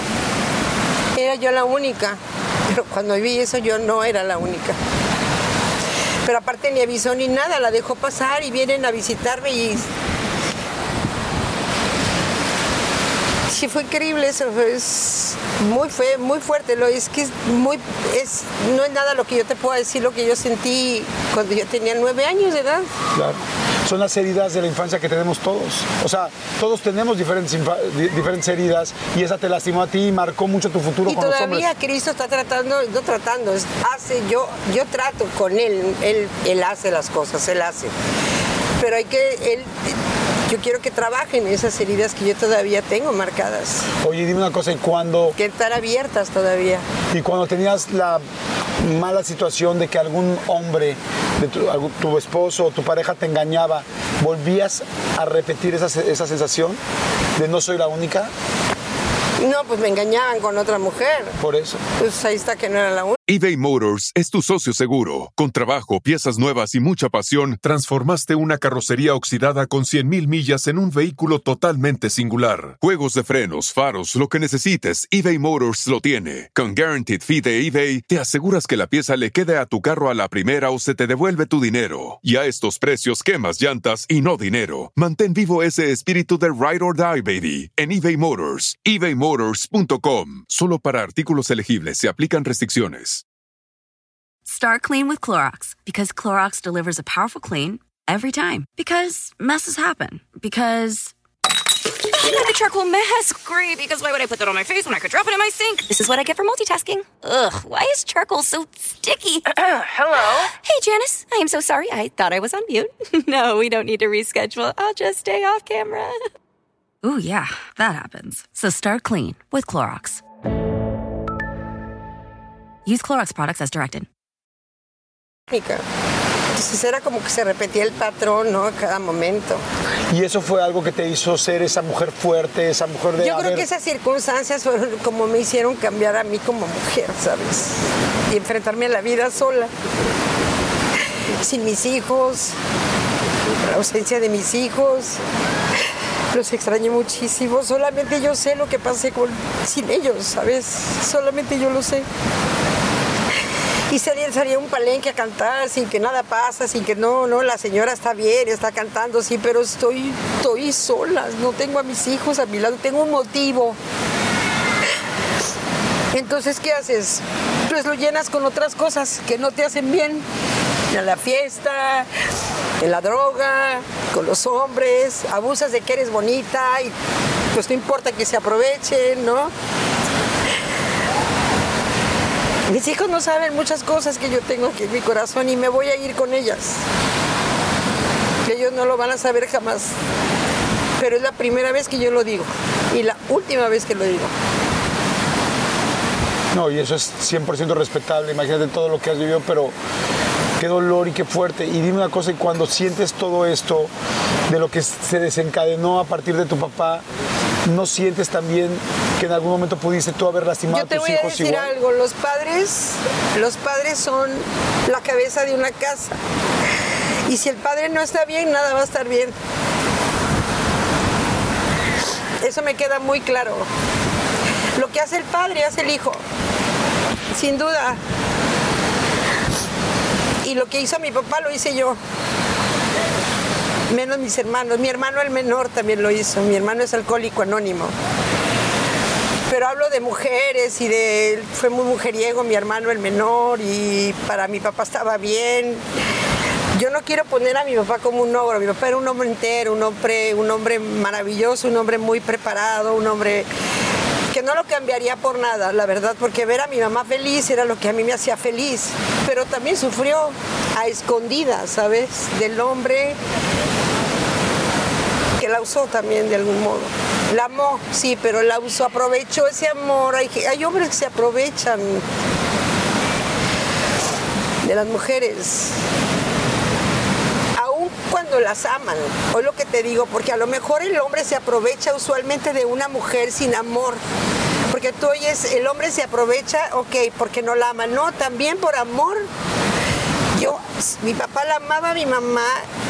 Era yo la única, pero cuando vi eso yo no era la única. Pero aparte ni avisó ni nada, la dejó pasar y vienen a visitarme y... Sí, fue increíble eso, es muy fue muy fuerte, lo es que es muy es no es nada lo que yo te puedo decir lo que yo sentí cuando yo tenía nueve años de edad. Claro. Son las heridas de la infancia que tenemos todos. O sea, todos tenemos diferentes, diferentes heridas y esa te lastimó a ti y marcó mucho tu futuro Y con los todavía hombres. Cristo está tratando, no tratando, hace, yo, yo trato con él, él, él hace las cosas, él hace. Pero hay que, él, yo quiero que trabajen esas heridas que yo todavía tengo marcadas, Oye, dime una cosa, ¿y cuando, que están abiertas todavía. y cuando tenías la mala situación de que algún hombre, de tu, tu esposo o tu pareja te engañaba, ¿volvías a repetir esa, esa sensación de no soy la única? No, pues me engañaban con otra mujer. Por eso. Pues ahí está que no era la única. eBay Motors es tu socio seguro. Con trabajo, piezas nuevas y mucha pasión, transformaste una carrocería oxidada con 100.000 millas en un vehículo totalmente singular. Juegos de frenos, faros, lo que necesites, eBay Motors lo tiene. Con Guaranteed Fee de eBay, te aseguras que la pieza le quede a tu carro a la primera o se te devuelve tu dinero. Y a estos precios, quemas llantas y no dinero. Mantén vivo ese espíritu de Ride or Die, baby, en eBay Motors. ebaymotors.com. Solo para artículos elegibles se aplican restricciones. Start clean with Clorox because Clorox delivers a powerful clean every time. Because messes happen. Because. the charcoal mask. Great, because why would I put that on my face when I could drop it in my sink? This is what I get for multitasking. Ugh, why is charcoal so sticky? Hello? Hey, Janice. I am so sorry. I thought I was on mute. no, we don't need to reschedule. I'll just stay off camera. Ooh, yeah, that happens. So start clean with Clorox. Use Clorox products as directed. Entonces era como que se repetía el patrón, ¿no? A cada momento. Y eso fue algo que te hizo ser esa mujer fuerte, esa mujer de Yo creo haber- que esas circunstancias fueron como me hicieron cambiar a mí como mujer, ¿sabes? Y enfrentarme a la vida sola, sin mis hijos, la ausencia de mis hijos. Los extrañé muchísimo. Solamente yo sé lo que pasé con, sin ellos, ¿sabes? Solamente yo lo sé. Y salía, salía un palenque a cantar sin que nada pasa, sin que no, no, la señora está bien, está cantando, sí, pero estoy, estoy sola, no tengo a mis hijos a mi lado, tengo un motivo. Entonces, ¿qué haces? Pues lo llenas con otras cosas que no te hacen bien. En la fiesta, en la droga, con los hombres, abusas de que eres bonita y pues no importa que se aprovechen, ¿no? Mis hijos no saben muchas cosas que yo tengo aquí en mi corazón y me voy a ir con ellas. Que ellos no lo van a saber jamás. Pero es la primera vez que yo lo digo y la última vez que lo digo. No, y eso es 100% respetable, imagínate todo lo que has vivido, pero qué dolor y qué fuerte. Y dime una cosa, y cuando sientes todo esto, de lo que se desencadenó a partir de tu papá, ¿no sientes también que en algún momento pudiste tú haber lastimado Yo te a tus voy a hijos decir igual? algo, los padres, los padres son la cabeza de una casa. Y si el padre no está bien, nada va a estar bien. Eso me queda muy claro. Lo que hace el padre hace el hijo, sin duda. Y lo que hizo mi papá lo hice yo. Menos mis hermanos. Mi hermano el menor también lo hizo. Mi hermano es alcohólico anónimo. Pero hablo de mujeres y de... Fue muy mujeriego mi hermano el menor y para mi papá estaba bien. Yo no quiero poner a mi papá como un ogro. Mi papá era un hombre entero, un hombre, un hombre maravilloso, un hombre muy preparado, un hombre que no lo cambiaría por nada, la verdad, porque ver a mi mamá feliz era lo que a mí me hacía feliz. Pero también sufrió a escondidas, ¿sabes? Del hombre que la usó también de algún modo. La amó, sí, pero la usó, aprovechó ese amor. Hay, hay hombres que se aprovechan de las mujeres las aman, o lo que te digo, porque a lo mejor el hombre se aprovecha usualmente de una mujer sin amor. Porque tú oyes, el hombre se aprovecha, ok, porque no la ama, no, también por amor. Yo, mi papá la amaba a mi mamá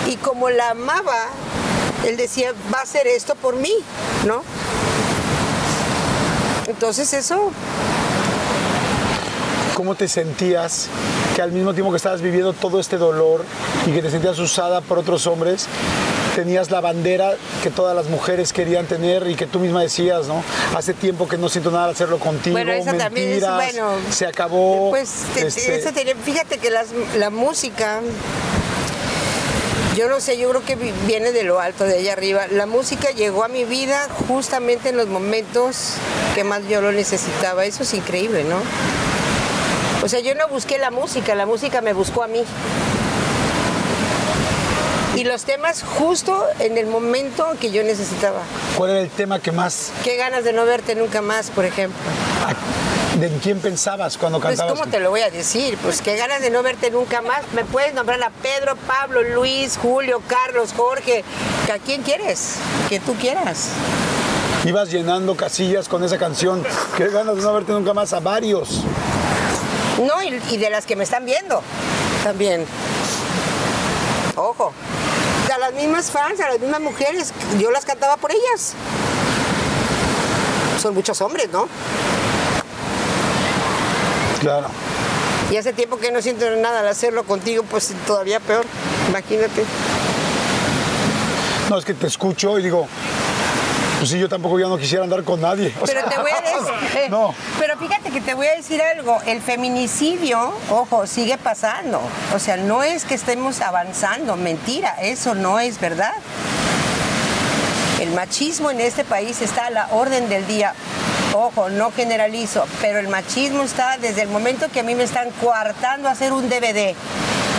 y como la amaba, él decía, va a hacer esto por mí, ¿no? Entonces eso ¿Cómo te sentías que al mismo tiempo que estabas viviendo todo este dolor y que te sentías usada por otros hombres, tenías la bandera que todas las mujeres querían tener y que tú misma decías, ¿no? Hace tiempo que no siento nada al hacerlo contigo, Bueno, esa también es, mentiras, bueno, se acabó. Pues te- este, eso tenía- fíjate que las- la música, yo no sé, yo creo que vi- viene de lo alto, de allá arriba. La música llegó a mi vida justamente en los momentos que más yo lo necesitaba. Eso es increíble, ¿no? O sea, yo no busqué la música, la música me buscó a mí. Y los temas justo en el momento que yo necesitaba. ¿Cuál era el tema que más, Qué ganas de no verte nunca más, por ejemplo. de en quién pensabas cuando Pues, cantabas? ¿cómo te lo voy a decir? Pues qué ganas de no verte nunca más. Me puedes nombrar a Pedro, Pablo, Luis, Julio, Carlos, Jorge. ¿A quién quieres? Que tú quieras. Ibas llenando casillas con esa canción. Qué ganas de no verte nunca más a varios. No, y, y de las que me están viendo también. Ojo. A las mismas fans, a las mismas mujeres, yo las cantaba por ellas. Son muchos hombres, ¿no? Claro. Y hace tiempo que no siento nada al hacerlo contigo, pues todavía peor. Imagínate. No, es que te escucho y digo, pues sí, yo tampoco ya no quisiera andar con nadie. O Pero sea, te voy a decir. No. Pero fíjate que te voy a decir algo. El feminicidio, ojo, sigue pasando. O sea, no es que estemos avanzando. Mentira, eso no es verdad. El machismo en este país está a la orden del día. Ojo, no generalizo, pero el machismo está desde el momento que a mí me están coartando a hacer un DVD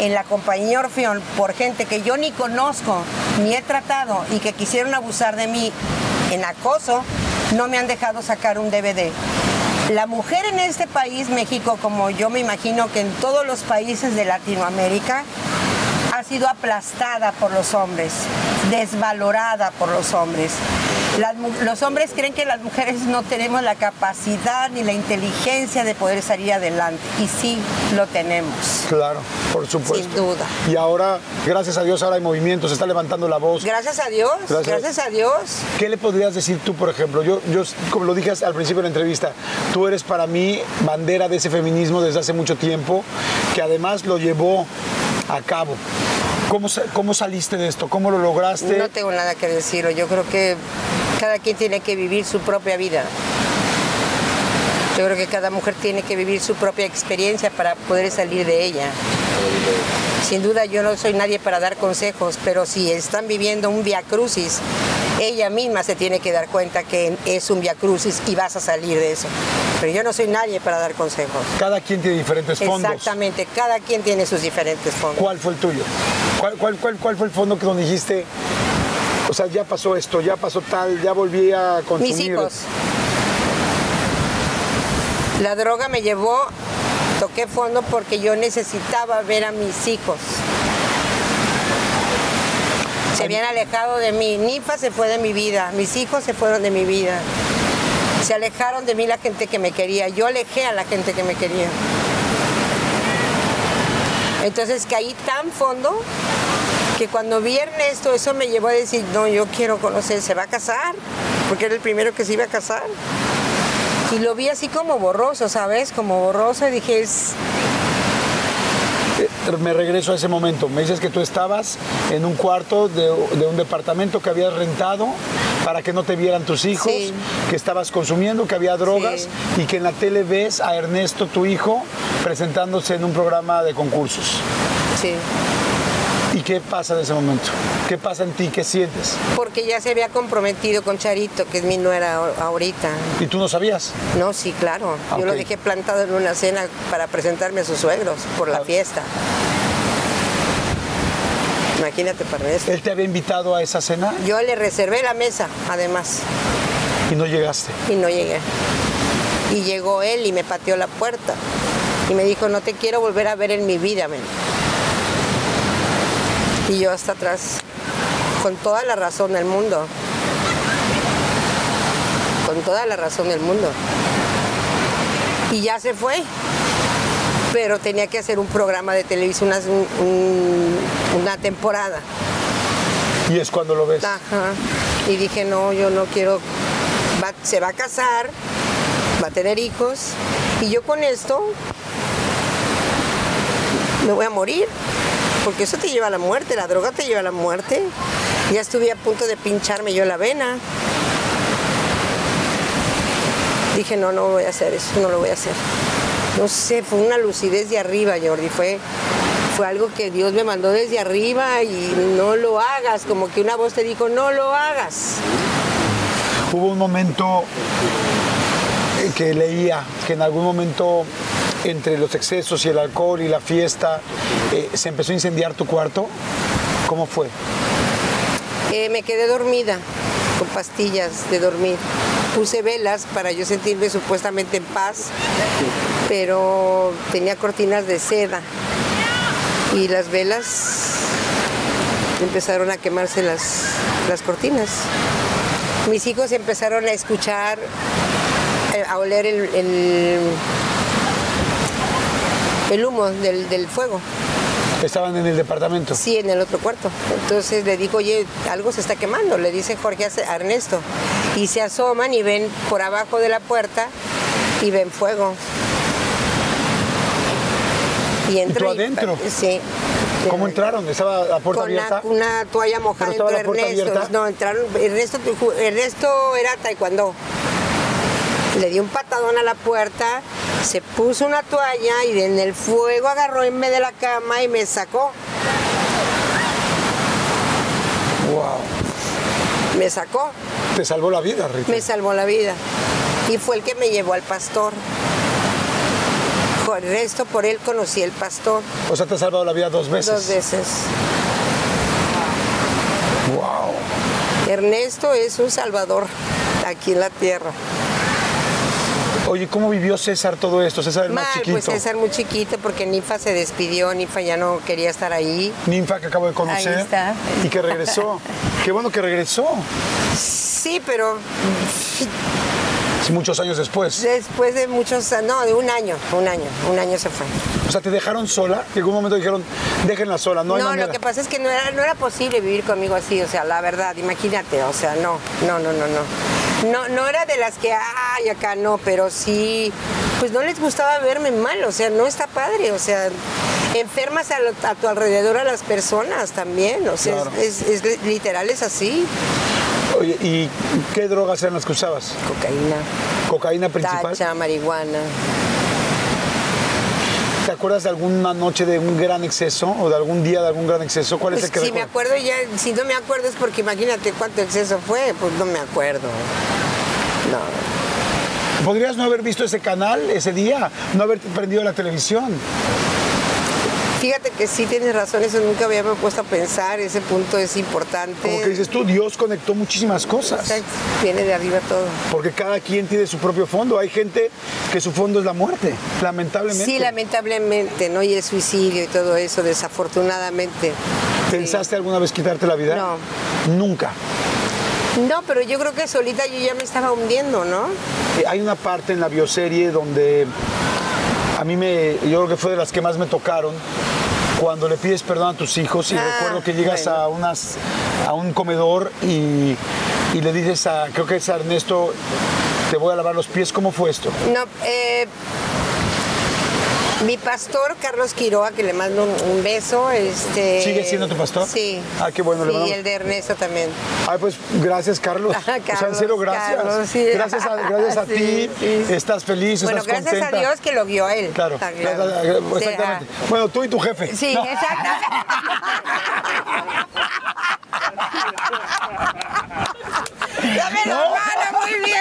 en la compañía Orfeón por gente que yo ni conozco ni he tratado y que quisieron abusar de mí en acoso, no me han dejado sacar un DVD. La mujer en este país, México, como yo me imagino que en todos los países de Latinoamérica, ha sido aplastada por los hombres, desvalorada por los hombres. Las los hombres creen que las mujeres no tenemos la capacidad ni la inteligencia de poder salir adelante. Y sí, lo tenemos. Claro, por supuesto. Sin duda. Y ahora, gracias a Dios, ahora hay movimiento, se está levantando la voz. Gracias a Dios, Gracias. gracias, a Dios. ¿Qué le podrías decir tú, por ejemplo? Yo, yo, como lo dije al principio de la entrevista, tú eres para mí bandera de ese feminismo desde hace mucho tiempo, que además lo llevó a cabo. ¿Cómo, cómo saliste de esto? ¿Cómo lo lograste? No tengo nada que decir. Yo creo que cada quien tiene que vivir su propia vida. Yo creo que cada mujer tiene que vivir su propia experiencia para poder salir de ella. Sin duda yo no soy nadie para dar consejos, pero si están viviendo un via crucis, ella misma se tiene que dar cuenta que es un via crucis y vas a salir de eso. Pero yo no soy nadie para dar consejos. Cada quien tiene diferentes fondos. Exactamente, cada quien tiene sus diferentes fondos. ¿Cuál fue el tuyo? ¿Cuál, cuál, cuál, cuál fue el fondo que donde dijiste, O sea, ya pasó esto, ya pasó tal, ya volví a consumir. Mis hijos. La droga me llevó, toqué fondo porque yo necesitaba ver a mis hijos. Se habían alejado de mí. Nifa se fue de mi vida, mis hijos se fueron de mi vida. Se alejaron de mí la gente que me quería. Yo alejé a la gente que me quería. Entonces caí tan fondo que cuando vi a Ernesto eso me llevó a decir, no, yo quiero conocer, se va a casar, porque era el primero que se iba a casar. Y lo vi así como borroso, ¿sabes? Como borroso y dije, es... Eh, Me regreso a ese momento. Me dices que tú estabas en un cuarto de, de un departamento que habías rentado para que no te vieran tus hijos, Sí. que estabas consumiendo, que había drogas y que en la tele ves a Ernesto, tu hijo, presentándose en un programa de concursos. Sí. ¿Y qué pasa en ese momento? ¿Qué pasa en ti? ¿Qué sientes? Porque ya se había comprometido con Charito, que es mi nuera ahor- ahorita. ¿Y tú no sabías? No, sí, claro. Ah, Yo lo dejé plantado en una cena para presentarme a sus suegros por la Ah. fiesta. Imagínate para Ernesto. Él te había invitado a esa cena Yo le reservé la mesa, además, y no llegaste. y no llegué. Y llegó él y me pateó la puerta. Y me dijo, no te quiero volver a ver en mi vida, men. Y yo hasta atrás, con toda la razón del mundo. Con toda la razón del mundo. Y ya se fue. Pero tenía que hacer un programa de televisión, un- una temporada. Y es cuando lo ves. Ajá. Y dije, no, yo no quiero. Va- se va a casar, va a tener hijos. Y yo con esto me voy a morir. Porque eso te lleva a la muerte, la droga te lleva a la muerte. Ya estuve a punto de pincharme yo la vena. Dije, no, no voy a hacer eso, no lo voy a hacer. No sé, fue una lucidez de arriba, Jordi. Fue, fue algo que Dios me mandó desde arriba y no lo hagas. Como que una voz te dijo, no lo hagas. Hubo un momento que leía que en algún momento entre los excesos y el alcohol y la fiesta eh, se empezó a incendiar tu cuarto. ¿Cómo fue? Eh, me quedé dormida con pastillas de dormir. Puse velas para yo sentirme supuestamente en paz, pero tenía cortinas de seda y las velas empezaron a quemarse las, las cortinas. Mis hijos empezaron a escuchar, eh, a oler el, el, el humo del, del fuego. Estaban en el departamento. Sí, en el otro cuarto. Entonces le digo, oye, algo se está quemando, le dice Jorge a Ernesto. Y se asoman y ven por abajo de la puerta y ven fuego. Y entro. adentro? sí. ¿Cómo entraron? ¿Estaba la puerta Con abierta? una, una toalla mojada ¿Pero estaba entre la puerta Ernesto. abierta? No, entraron. Ernesto, Ernesto era taekwondo. Le dio un patadón a la puerta, se puso una toalla y en el fuego agarró en medio de la cama y me sacó. Wow. Me sacó, Te salvó la vida, Rita. me salvó la vida. Y fue el que me llevó al pastor. Por el resto, por él conocí el pastor O sea, te ha salvado la vida dos veces. dos veces. Wow. Ernesto es un salvador aquí en la tierra. Oye, ¿cómo vivió César todo esto? César el más Mal, chiquito. pues César muy chiquito porque Nifa se despidió, Nifa ya no quería estar ahí. Ninfa que acabo de conocer. Ahí está. Y que regresó. Qué bueno que regresó. Sí, pero Muchos años después. después de muchos, no, de un año, un año, un año se fue. O sea, te dejaron sola. Que en algún momento dijeron, déjenla sola, no hay No, manera. lo que pasa es que no era, no era posible vivir conmigo así, o sea, la verdad, imagínate, o sea, no, no, no, no, no. No, no era de las que, ay, acá no, pero sí, pues no les gustaba verme mal, o sea, no está padre, o sea, enfermas a, lo- a tu alrededor a las personas también, o sea, Claro. es, es- es literal, es así. Oye, ¿y qué drogas eran las que usabas? Cocaína, ¿Cocaína principal? tacha, marihuana. ¿Te acuerdas de alguna noche de un gran exceso o de algún día de algún gran exceso? ¿Cuál es el que si me acuerdo ya, si no me acuerdo es porque imagínate cuánto exceso fue, pues no me acuerdo. No. ¿Podrías no haber visto ese canal ese día? ¿No haber prendido la televisión? Fíjate que sí tienes razón, eso nunca había me puesto a pensar, ese punto es importante. Como que dices tú, Dios conectó muchísimas cosas. Exacto, Viene de arriba todo. Porque cada quien tiene su propio fondo. Hay gente que su fondo es la muerte, lamentablemente. Sí, lamentablemente, ¿no? Y el suicidio y todo eso, desafortunadamente. ¿Pensaste alguna vez quitarte la vida? No. Nunca. No, pero yo creo que solita yo ya me estaba hundiendo, ¿no? Eh, Hay una parte en la bioserie donde a mí me, yo creo que fue de las que más me tocaron, cuando le pides perdón a tus hijos y Ah, recuerdo que llegas bueno. a, unas, a un comedor y, y le dices a, creo que es a Ernesto, te voy a lavar los pies, ¿cómo fue esto? No, eh, mi pastor, Carlos Quiroa, que le mando un, un beso. Este, ¿Sigue siendo tu pastor? Sí. Ah, qué bueno, le Sí, y el de Ernesto también. Ay, pues gracias, Carlos. Ajá, o sea, en Carlos, serio, gracias. Carlos, sí. Gracias a, gracias a Sí, ti. sí. Estás feliz, Bueno, estás gracias contenta. a Dios que lo vio a él. Claro, gracias exactamente. ah. Bueno, tú y tu jefe. Sí, No. exacto. Dame la No. mano, muy bien,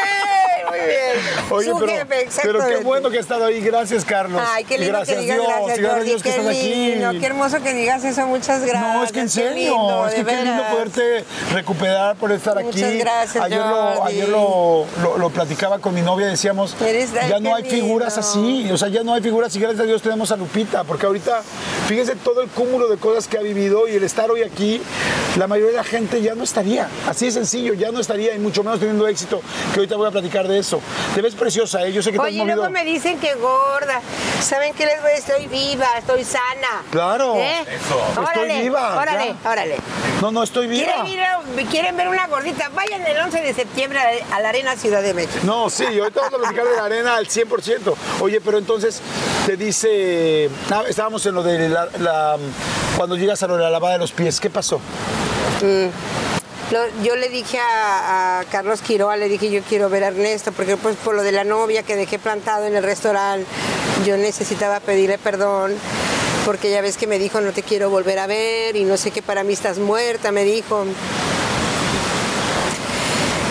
muy bien. Oye, Su pero, jefe, pero qué bueno que has estado ahí. Gracias, Carlos. Ay, qué lindo gracias que digas Dios, gracias, Jordi, Dios que qué lindo, aquí. qué hermoso que digas eso, muchas gracias. No, es que en serio, lindo, es que qué lindo poderte recuperar por estar aquí. Muchas gracias, ayer lo, ayer lo, lo- lo platicaba con mi novia, decíamos, Eres- ya no hay figuras así, o sea, ya no hay figuras y gracias a Dios tenemos a Lupita, porque ahorita, fíjense todo el cúmulo de cosas que ha vivido y el estar hoy aquí, la mayoría de la gente ya no estaría, así de sencillo, ya no estaría y mucho menos teniendo éxito, que ahorita voy a platicar de eso. Te ves preciosa, ¿eh? yo sé que te has Oye, movido. luego me dicen que gorda. ¿Saben qué les voy a decir? Estoy viva, estoy sana. Claro. ¿Eh? Estoy Órale, viva, Órale, ya. órale. No, no, estoy viva. ¿Quieren, ir a- ¿Quieren ver una gordita? Vayan el 11 de septiembre a a la Arena Ciudad de México. No, sí, ahorita vamos a platicar de la arena al 100%. Oye, pero entonces te dice, ah, estábamos en lo de la, la- cuando llegas a la lavada de los pies, ¿qué pasó? Lo- yo le dije a, a Carlos Quiroa, le dije yo quiero ver a Ernesto, porque pues por lo de la novia que dejé plantado en el restaurante, yo necesitaba pedirle perdón, porque ya ves que me dijo no te quiero volver a ver y no sé qué, para mí estás muerta, me dijo.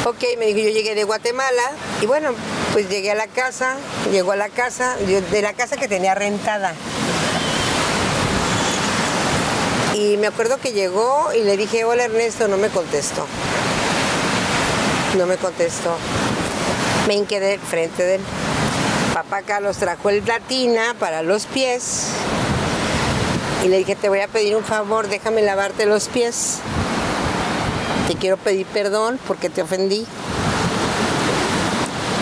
Ok, me dijo, yo llegué de Guatemala y bueno, pues llegué a la casa, llegó a la casa, yo- de la casa que tenía rentada. Y me acuerdo que llegó y le dije, hola Ernesto, no me contestó. No me contestó. Me hinqué frente de él. Papá Carlos trajo el platina para los pies. Y le dije, te voy a pedir un favor, déjame lavarte los pies. Te quiero pedir perdón porque te ofendí.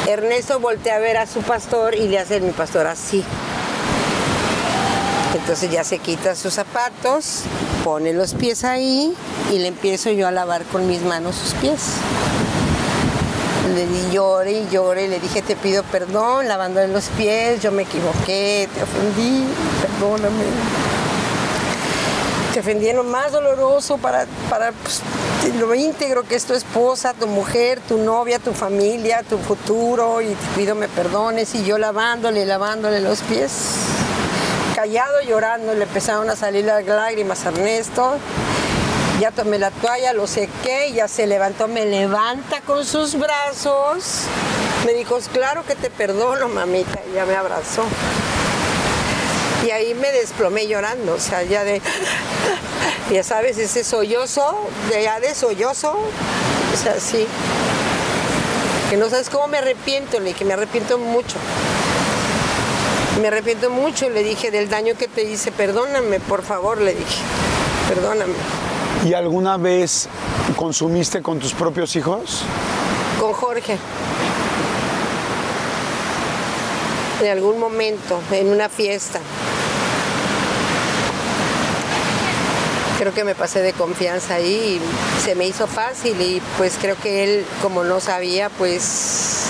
Ernesto voltea a ver a su pastor y le hace mi pastor así. Entonces ya se quita sus zapatos, pone los pies ahí y le empiezo yo a lavar con mis manos sus pies. Le di llore y llore, le dije te pido perdón, lavándole los pies, yo me equivoqué, te ofendí, perdóname. Te ofendí en lo más doloroso para, para pues, lo íntegro que es tu esposa, tu mujer, tu novia, tu familia, tu futuro y te pido me perdones y yo lavándole, lavándole los pies callado llorando, le empezaron a salir las lágrimas a Ernesto. Ya tomé la toalla, lo sequé, ya se levantó, me levanta con sus brazos. Me dijo, claro que te perdono, mamita, y ya me abrazó. Y ahí me desplomé llorando, o sea, ya de, ya sabes, ese sollozo, de ya de sollozo, o sea, sí. Que no sabes cómo me arrepiento, le dije, me arrepiento mucho. Me arrepiento mucho, le dije, del daño que te hice. Perdóname, por favor, le dije. Perdóname. ¿Y alguna vez consumiste con tus propios hijos? Con Jorge. En algún momento, en una fiesta. Creo que me pasé de confianza ahí y se me hizo fácil y pues creo que él, como no sabía, pues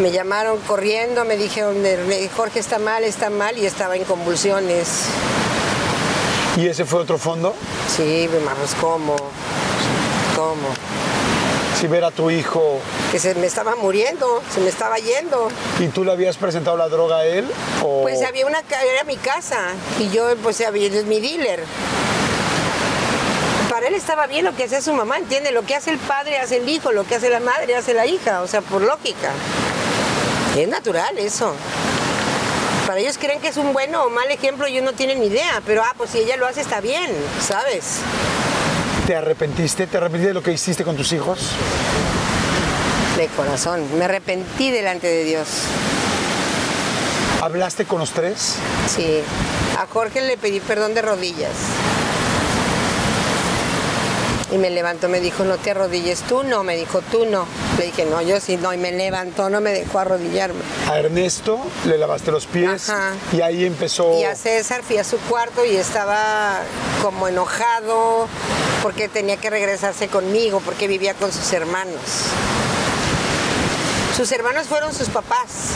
me llamaron corriendo, me dijeron, Jorge está mal, está mal y estaba en convulsiones. ¿Y ese fue otro fondo? Sí, pues ¿cómo? ¿Cómo? Si ver a tu hijo Que se me estaba muriendo, se me estaba yendo. y tú le habías presentado la droga a él o Pues había una, era mi casa y yo pues había, es mi dealer. Para él estaba bien lo que hacía su mamá, entiende, lo que hace el padre hace el hijo, lo que hace la madre hace la hija, o sea, por lógica. Es natural eso. Para ellos creen que es un bueno o mal ejemplo y uno no tiene ni idea, pero ah, pues si ella lo hace está bien, ¿sabes? ¿Te arrepentiste? ¿Te arrepentiste de lo que hiciste con tus hijos? De corazón, me arrepentí delante de Dios. ¿Hablaste con los tres? Sí, a Jorge le pedí perdón de rodillas. Y me levantó, me dijo, no te arrodilles, tú no, me dijo, tú no. Le dije, no, yo sí, no, y me levantó, no me dejó arrodillarme. A Ernesto le lavaste los pies Ajá. y ahí empezó... Y a César fui a su cuarto y estaba como enojado porque tenía que regresarse conmigo, porque vivía con sus hermanos. Sus hermanos fueron sus papás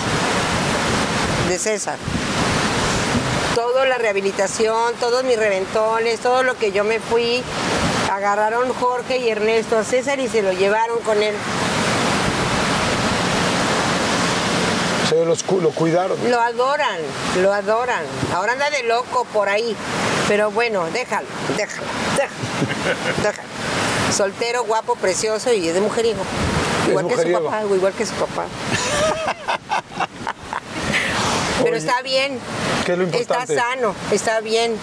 de César. Toda la rehabilitación, todos mis reventones, todo lo que yo me fui, agarraron Jorge y Ernesto a César y se lo llevaron con él. Se los cu- lo cuidaron. Lo adoran, lo adoran. Ahora anda de loco por ahí. Pero bueno, déjalo, déjalo, déjalo, déjalo. Soltero, guapo, precioso y es de mujeriego. Es Igual que su papá, igual que su papá. Pero Oye, está bien. ¿qué es lo Está importante? sano, está bien,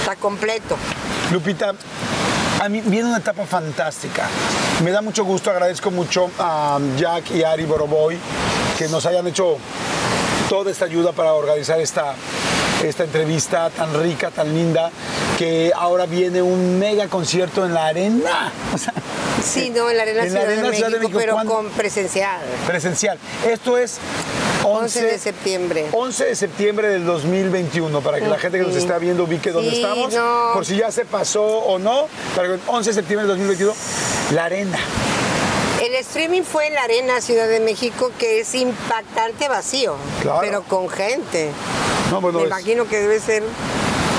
está completo. Lupita, a mí viene una etapa fantástica. Me da mucho gusto, agradezco mucho a Jack y Ari Boroboy que nos hayan hecho toda esta ayuda para organizar esta, esta entrevista tan rica, tan linda, que ahora viene un mega concierto en la arena. O sea, Sí, no, en la Arena, En la Ciudad, Arena de Ciudad de México, México, pero ¿cuándo? con presencial. presencial. Esto es 11, 11 de septiembre. 11 de septiembre del 2021, para que la gente que nos está viendo ubique dónde Sí, estamos, no. por si ya se pasó o no, para que 11 de septiembre del 2021, la arena. Streaming fue en la Arena Ciudad de México, que es impactante vacío, Claro. pero con gente. No, bueno, Me es- imagino que debe ser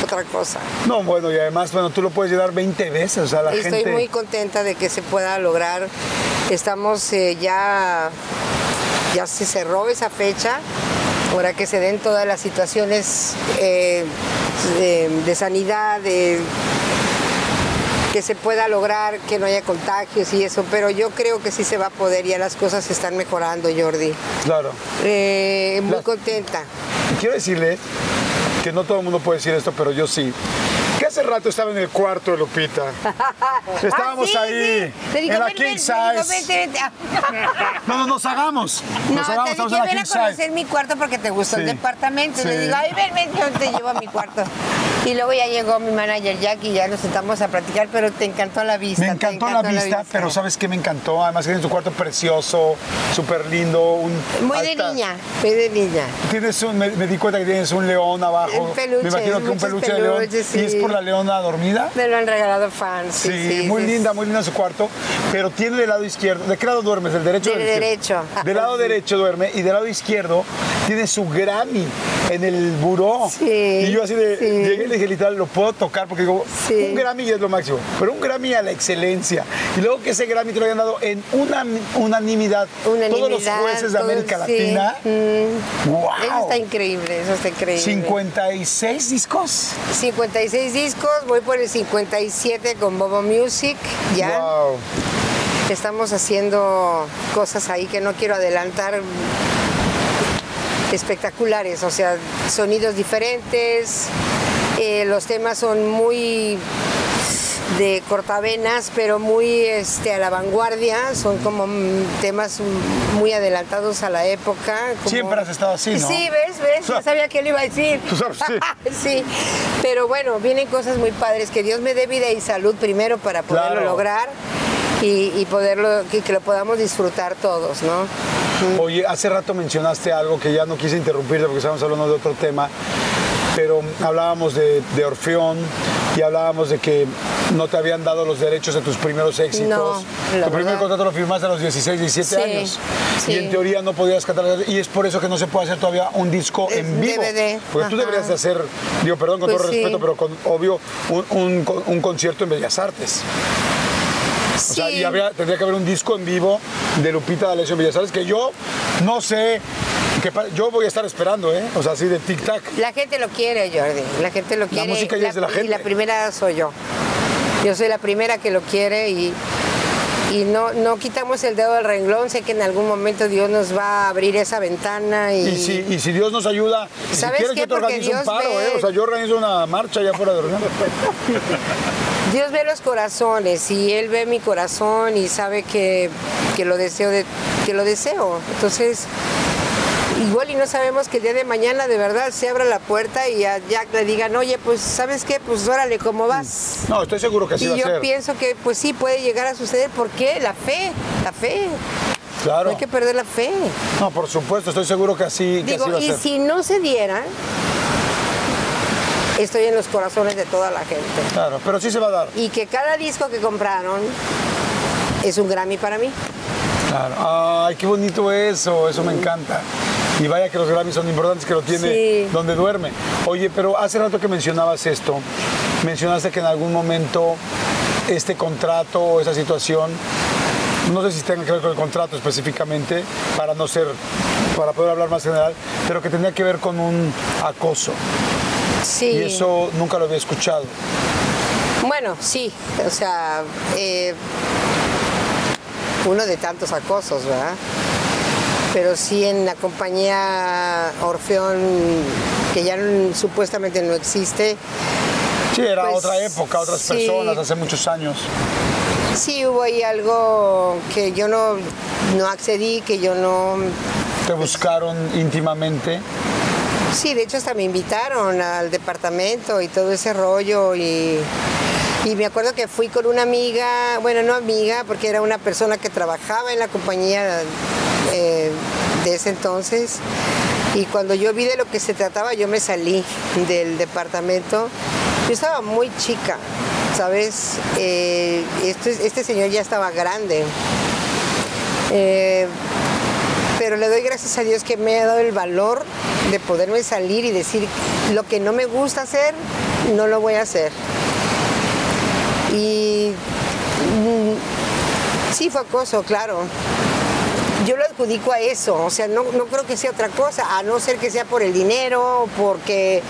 otra cosa. No, bueno, y además, bueno, tú lo puedes llenar 20 veces, o sea, la Estoy gente... muy contenta de que se pueda lograr. Estamos eh, ya, ya se cerró esa fecha. Ahora que se den todas las situaciones eh, de, de sanidad, de que se pueda lograr, que no haya contagios y eso, pero yo creo que sí se va a poder, ya las cosas están mejorando, Jordi. Claro. Eh, muy Las- contenta. Quiero decirle que no todo el mundo puede decir esto, pero yo sí. Que hace rato estaba en el cuarto de Lupita. Estábamos Ah, sí, ahí, sí. Digo, en la King Size. No, no, nos hagamos. No, Nos hagamos, te dije, ven a King Size. conocer mi cuarto porque te gustó el departamento. Le digo, ay, ven, ven, yo te llevo a mi cuarto. Y luego ya llegó mi manager Jack y ya nos sentamos a platicar, pero te encantó la vista. Me encantó la vista, pero ¿sabes qué me encantó? Además que tienes tu cuarto precioso, súper lindo. Un, Muy de niña, muy de niña. Tienes un, me, me di cuenta que tienes un león abajo. Un peluche, me imagino que un peluche de león. ¿Y es por la leona dormida? Me lo han regalado fans. Sí, Sí, sí, muy linda, muy linda su cuarto, pero tiene del lado izquierdo. ¿De qué lado duermes? ¿Del derecho Del derecho. Del lado derecho duerme y del lado izquierdo tiene su Grammy en el buró. Sí, y yo así de, sí. llegué y le dije, literal, lo puedo tocar porque digo, Sí. un Grammy es lo máximo, pero un Grammy a la excelencia. Y luego que ese Grammy te lo hayan dado en una unanimidad, todos los jueces de todos, América sí. Latina. Mm. ¡Wow! Eso está increíble, eso está increíble. 56 discos. 56 discos, voy por el 57 con Bobo Music, ya. ¡Wow! Estamos haciendo cosas ahí que no quiero adelantar espectaculares, o sea, sonidos diferentes, eh, los temas son muy de cortavenas, pero muy este, a la vanguardia, son como temas muy adelantados a la época. como- Siempre has estado así, ¿no? Sí, ves, ves, ya sabía que lo iba a decir. Tú sabes, sí. Sí, pero bueno, vienen cosas muy padres. Que Dios me dé vida y salud primero para poderlo Claro. lograr y, y poderlo, que, que lo podamos disfrutar todos, ¿no? Oye, hace rato mencionaste algo que ya no quise interrumpirte porque estábamos hablando de otro tema, pero hablábamos de, de Orfeón y hablábamos de que no te habían dado los derechos de tus primeros éxitos. No, tu primer contrato lo firmaste a los 16, 17 Sí, años. sí. Y en teoría no podías cantar. Y es por eso que no se puede hacer todavía un disco Es en vivo. DVD, Porque tú deberías de hacer, digo, perdón con Pues todo sí. respeto, pero con obvio, un, un con- un concierto en Bellas Artes. O sea, y habría- tendría que haber un disco en vivo de Lupita D'Alessio en Bellas Artes que yo no sé, que yo voy a estar esperando, ¿eh? O sea, así de tic-tac. La gente lo quiere, Jordi. La gente lo quiere. música ya es de la Y gente. la primera soy yo. Yo soy la primera que lo quiere y, y no, no quitamos el dedo del renglón. Sé que en algún momento Dios nos va a abrir esa ventana y... Y si, y si Dios nos ayuda, si ¿Sabes quieres qué? yo te organizo un Dios paro, ve- ¿eh? O sea, yo organizo una marcha allá fuera de Orlando. Dios ve los corazones y Él ve mi corazón y sabe que, que lo deseo de, que lo deseo. Entonces, igual y no sabemos que el día de mañana de verdad se abra la puerta y a Jack le digan, oye, pues sabes qué, pues órale, ¿cómo vas? No, estoy seguro que así Y va a yo pienso que pues sí puede llegar a suceder. ¿Por qué? La fe, la fe. No Claro. hay que perder la fe. No, por supuesto, estoy seguro que así, que así Digo, a y ser. si no se diera, estoy en los corazones de toda la gente. Claro, pero sí se va a dar. Y que cada disco que compraron es un Grammy para mí. Claro. Ay, qué bonito eso, eso me encanta. Y vaya que los Grammys son importantes, que lo tiene Sí. donde duerme. Oye, pero hace rato que mencionabas esto, mencionaste que en algún momento este contrato o esa situación, no sé si tenga que ver con el contrato específicamente, para no ser, para poder hablar más general, pero que tenía que ver con un acoso. Sí. Y eso nunca lo había escuchado. Bueno, sí. O sea, eh, uno de tantos acosos, ¿verdad? Pero sí en la compañía Orfeón, que ya supuestamente no existe, Sí, era Pues, otra época, otras sí. personas, hace muchos años. sí hubo ahí algo que yo no, no accedí, que yo no... Te buscaron íntimamente. Sí, de hecho hasta me invitaron al departamento y todo ese rollo y, y me acuerdo que fui con una amiga, bueno, no amiga, porque era una persona que trabajaba en la compañía eh, de ese entonces y cuando yo vi de lo que se trataba yo me salí del departamento. Yo estaba muy chica, ¿sabes? Eh, este, este señor ya estaba grande. Eh, pero le doy gracias a Dios que me ha dado el valor de poderme salir y decir lo que no me gusta hacer, no lo voy a hacer. Y mm, sí fue acoso, claro. Yo lo adjudico a eso, o sea, no, no creo que sea otra cosa, a no ser que sea por el dinero, porque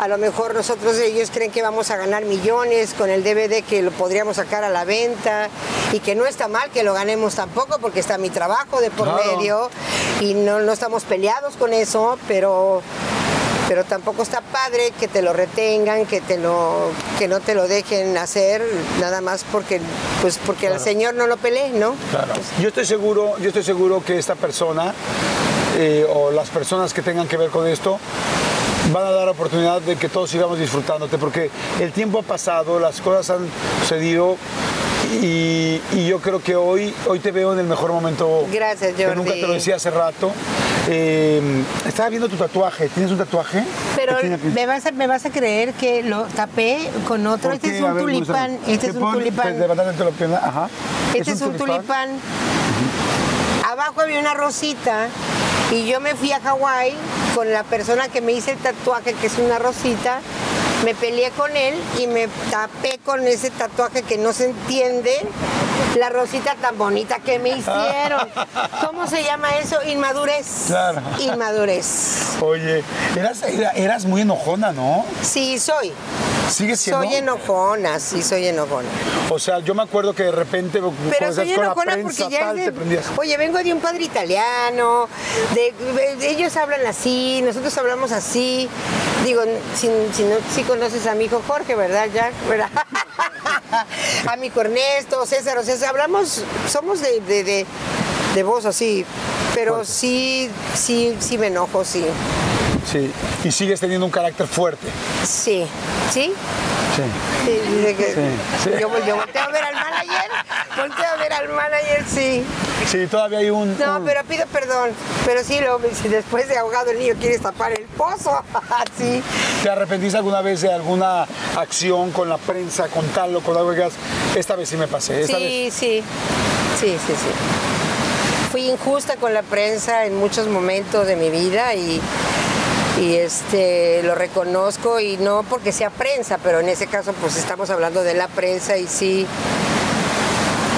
a lo mejor nosotros, ellos creen que vamos a ganar millones con el DVD que lo podríamos sacar a la venta y que no está mal que lo ganemos tampoco porque está mi trabajo de por Claro. medio y no, no estamos peleados con eso, pero, pero tampoco está padre que te lo retengan, que, te lo, que no te lo dejen hacer, nada más porque, pues porque al Señor no lo peleé, ¿no? Claro. Yo estoy seguro, yo estoy seguro que esta persona eh, o las personas que tengan que ver con esto van a dar oportunidad de que todos sigamos disfrutándote, porque el tiempo ha pasado, las cosas han sucedido y, y yo creo que hoy, hoy te veo en el mejor momento. Gracias, Que nunca Jordi. te lo decía hace rato. Eh, estaba viendo tu tatuaje. ¿Tienes un tatuaje? Pero me vas, a, me vas a creer que lo tapé con otro. ¿Por Este es un ver, tulipán. Este ¿Qué es un tulipán. Pierna, ajá. Este es un tulipán. Abajo había una rosita y yo me fui a Hawái con la persona que me hizo el tatuaje, que es una rosita. Me peleé con él y me tapé con ese tatuaje que no se entiende. La rosita tan bonita que me hicieron. ¿Cómo se llama eso? Inmadurez. Claro. Inmadurez. Oye, eras, era- eras muy enojona, ¿no? Sí, soy. ¿Sigues siendo? Soy enojona, sí, soy enojona. O sea, yo me acuerdo que de repente Pero soy estás con la enojona prensa, porque ya tal, es de-. Oye, vengo de un padre italiano, de, de- ellos hablan así, nosotros hablamos así. Digo, si, si no, si conoces a mi hijo Jorge, ¿verdad, Jack? ¿Verdad? a mi hijo Ernesto, César, o sea, hablamos, somos de, de, de, de voz así, pero sí, sí, sí me enojo, sí. Sí, y sigues teniendo un carácter fuerte. Sí, ¿sí? Sí. Sí, que- Sí, sí. Yo, yo volteo a ver al manager, volteo a ver al manager, sí. Sí, todavía hay un... No, un- pero pido perdón. Pero sí, lo, si después de ahogado el niño quieres tapar el pozo, sí. ¿Te arrepentiste alguna vez de alguna acción con la prensa, con tal o con algo que esta vez sí me pasé, esta vez? Sí, sí. Sí, sí, sí. Fui injusta con la prensa en muchos momentos de mi vida y, y este lo reconozco y no porque sea prensa, pero en ese caso pues estamos hablando de la prensa y sí,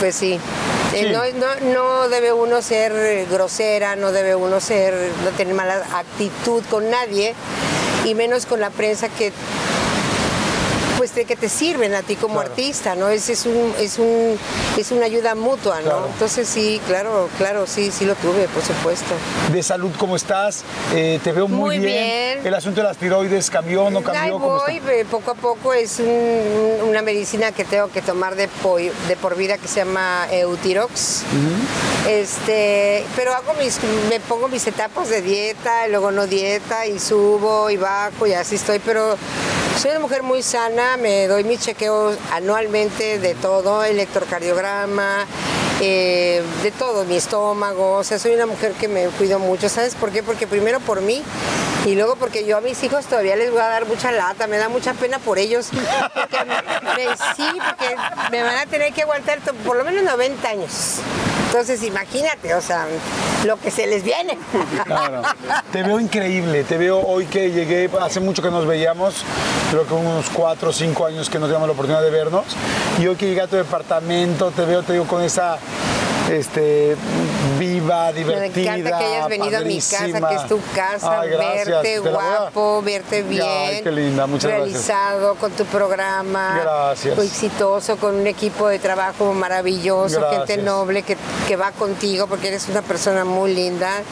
pues sí. Eh, Sí. No, no, no debe uno ser eh, grosera, no debe uno ser, no tener mala actitud con nadie y menos con la prensa que este, que te sirven a ti como artista, ¿no? Es, es, un, es, un, es una ayuda mutua, ¿no? Claro. Entonces sí, claro, claro, sí, sí lo tuve, por supuesto. De salud, ¿cómo estás? Eh, te veo muy, Muy bien. El asunto de las tiroides cambió, no cambió. Ahí voy, eh, poco a poco es un- una medicina que tengo que tomar de, po- de por vida que se llama Eutirox. Este, pero hago mis, me pongo mis etapas de dieta, y luego no dieta y subo y bajo y así estoy, pero soy una mujer muy sana, me doy mis chequeos anualmente de todo, electrocardiograma, eh, de todo, mi estómago, o sea, soy una mujer que me cuido mucho, ¿sabes por qué? Porque primero por mí y luego porque yo a mis hijos todavía les voy a dar mucha lata, me da mucha pena por ellos, porque me- sí, porque me van a tener que aguantar por lo menos 90 años. Entonces, imagínate, o sea, lo que se les viene. Claro. Te veo increíble, te veo hoy que llegué, hace mucho que nos veíamos, creo que unos cuatro o cinco años que nos teníamos la oportunidad de vernos, y hoy que llegué a tu departamento, te veo, te digo, con esa este, viva, Me divertida, encanta que hayas venido a mi casa, que es tu casa, Ay, verte guapo, verte bien, Ay, qué linda, muchas gracias. realizado con tu programa, Gracias. exitoso, con un equipo de trabajo maravilloso, gente noble que, que va contigo porque eres una persona muy linda.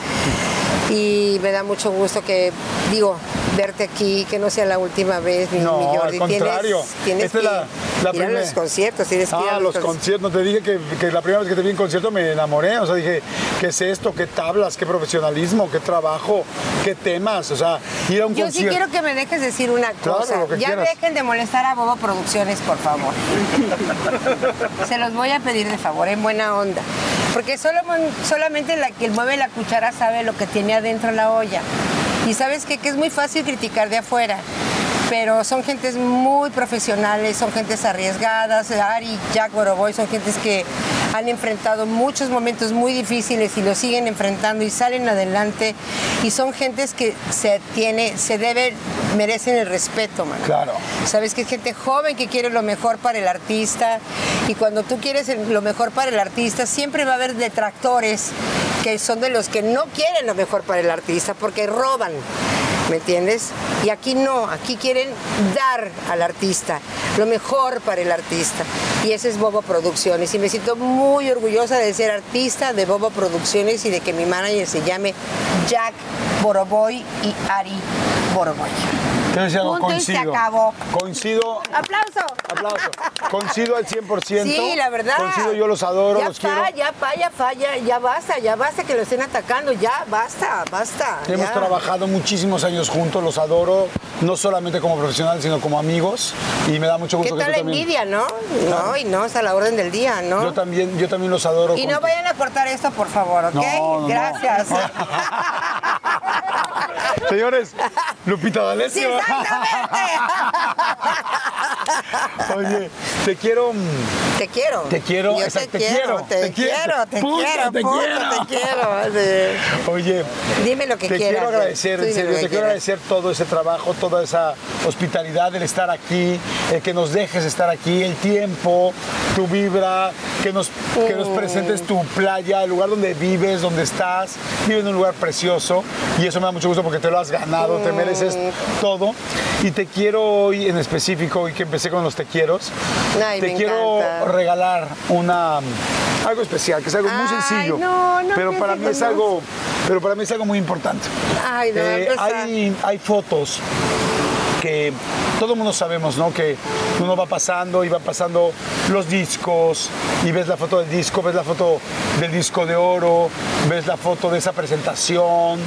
Y me da mucho gusto que, digo, verte aquí, que no sea la última vez, mi, No, mi al Jordi. contrario. Tienes, tienes Esta es que la- la ir a primer- los conciertos, tienes que ir a Ah, los conciertos. conciertos. Te dije que, que la primera vez que te vi en concierto me enamoré. O sea, dije, ¿qué es esto? ¿Qué tablas? ¿Qué profesionalismo? ¿Qué trabajo? ¿Qué temas? O sea, ir a un Yo sí concierto. quiero que me dejes decir una Claro, cosa. lo que ya quieras. dejen de molestar a Bobo Producciones, por favor. Se los voy a pedir de favor, en buena onda. Porque solo, solamente la que mueve la cuchara sabe lo que tiene adentro la olla. Y sabes qué? que es muy fácil criticar de afuera. Pero son gentes muy profesionales, son gentes arriesgadas. Ari, Jack Boroboy son gentes que han enfrentado muchos momentos muy difíciles y lo siguen enfrentando y salen adelante. Y son gentes que se tiene, se debe, merecen el respeto, man. Claro. Sabes que es gente joven que quiere lo mejor para el artista y cuando tú quieres lo mejor para el artista siempre va a haber detractores que son de los que no quieren lo mejor para el artista porque roban. ¿Me entiendes? Y aquí no, aquí quieren dar al artista lo mejor para el artista. Y ese es Bobo Producciones. Y me siento muy orgullosa de ser artista de Bobo Producciones y de que mi manager se llame Jack Boroboy y Ari Boroboy. Te decía algo, Punto y se coincido. acabó. Coincido. ¡Aplauso! Aplauso. Coincido al 100%. Sí, la verdad. Coincido, yo los adoro, ya los fa, quiero. Ya falla, falla, ya basta, ya basta que lo estén atacando, ya basta, basta. Hemos ya. trabajado muchísimos años juntos, los adoro, no solamente como profesionales, sino como amigos. Y me da mucho ¿Qué gusto que tal tú la también. envidia, no? No, y no, es a la orden del día, ¿no? Yo también, yo también los adoro. y con- no vayan a cortar esto, por favor, ¿ok? No, no, no. Señores, Lupita sí, D'Alessio. exactamente. Oye, te quiero. mm, Te quiero. Te quiero, Yo te te quiero, quiero, te te quiero. te Puta, quiero, te puta, quiero. te quiero. Oye, Dime lo que te quieras. quiero agradecer, en serio, te quiero quieras. agradecer todo ese trabajo, toda esa hospitalidad, el estar aquí, el que nos dejes estar aquí, el tiempo, tu vibra, que nos, que nos presentes tu playa, el lugar donde vives, donde estás. Vives en un lugar precioso y eso me da mucho gusto porque te lo has ganado, te mereces todo. Y te quiero hoy en específico, y que empecé con los te quiero, te quiero encanta. regalar una algo especial, que es algo muy sencillo. no, no pero para mí es algo, pero para mí es algo muy importante. Ay, no, Eh, hay, hay fotos que todo el mundo sabemos, ¿no? Que uno va pasando y va pasando los discos y ves la foto del disco, ves la foto del disco de oro, ves la foto de esa presentación,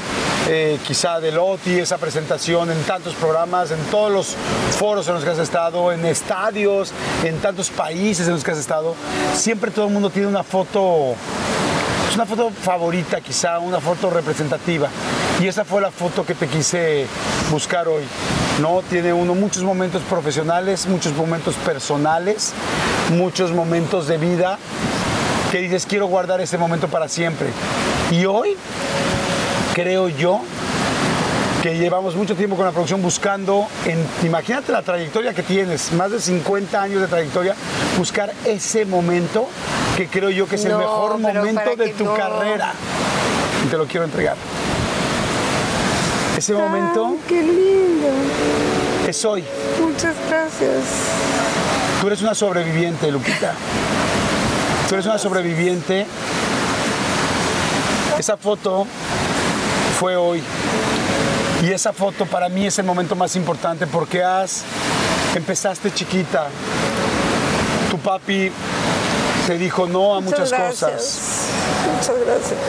eh, quizá de Loti, esa presentación en tantos programas, en todos los foros en los que has estado, en estadios, en tantos países en los que has estado. Siempre todo el mundo tiene una foto es una foto favorita, quizá una foto representativa. Y esa fue la foto que te quise buscar hoy. ¿no? Tiene uno muchos momentos profesionales, muchos momentos personales, muchos momentos de vida que dices, quiero guardar ese momento para siempre. Y hoy, creo yo, que llevamos mucho tiempo con la producción buscando, en, imagínate la trayectoria que tienes, más de 50 años de trayectoria, buscar ese momento que creo yo que es el mejor momento de tu no. carrera. Y te lo quiero entregar. Ese momento, Qué lindo. es hoy. Muchas gracias. Tú eres una sobreviviente, Lupita. Tú eres una sobreviviente. Esa foto fue hoy. Y esa foto para mí es el momento más importante porque has empezaste chiquita. Tu papi te dijo no a muchas, cosas Muchas gracias.